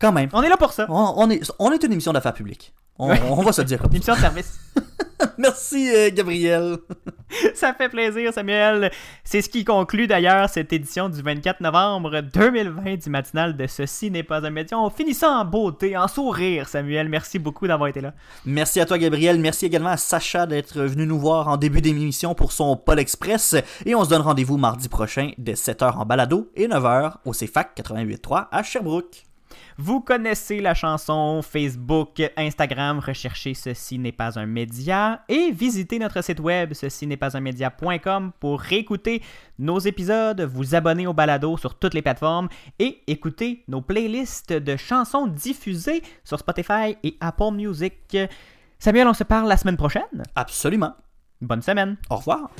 Quand même. On est là pour ça. On, on est, on est une émission d'affaires publiques. On, on va se dire comme émission de service. Merci, euh, Gabriel. Ça fait plaisir, Samuel. C'est ce qui conclut d'ailleurs cette édition du 24 novembre 2020 du matinal de Ceci n'est pas un média. On finit ça en beauté, en sourire, Samuel. Merci beaucoup d'avoir été là. Merci à toi, Gabriel. Merci également à Sacha d'être venu nous voir en début d'émission pour son Pôle Express. Et on se donne rendez-vous mardi prochain dès 7h en balado et 9h au CFAC 88.3 à Sherbrooke. Vous connaissez la chanson Facebook, Instagram, recherchez Ceci n'est pas un média et visitez notre site web ceci n'est pas un média.com pour réécouter nos épisodes, vous abonner au balado sur toutes les plateformes et écouter nos playlists de chansons diffusées sur Spotify et Apple Music. Samuel, on se parle la semaine prochaine. Absolument. Bonne semaine. Au revoir.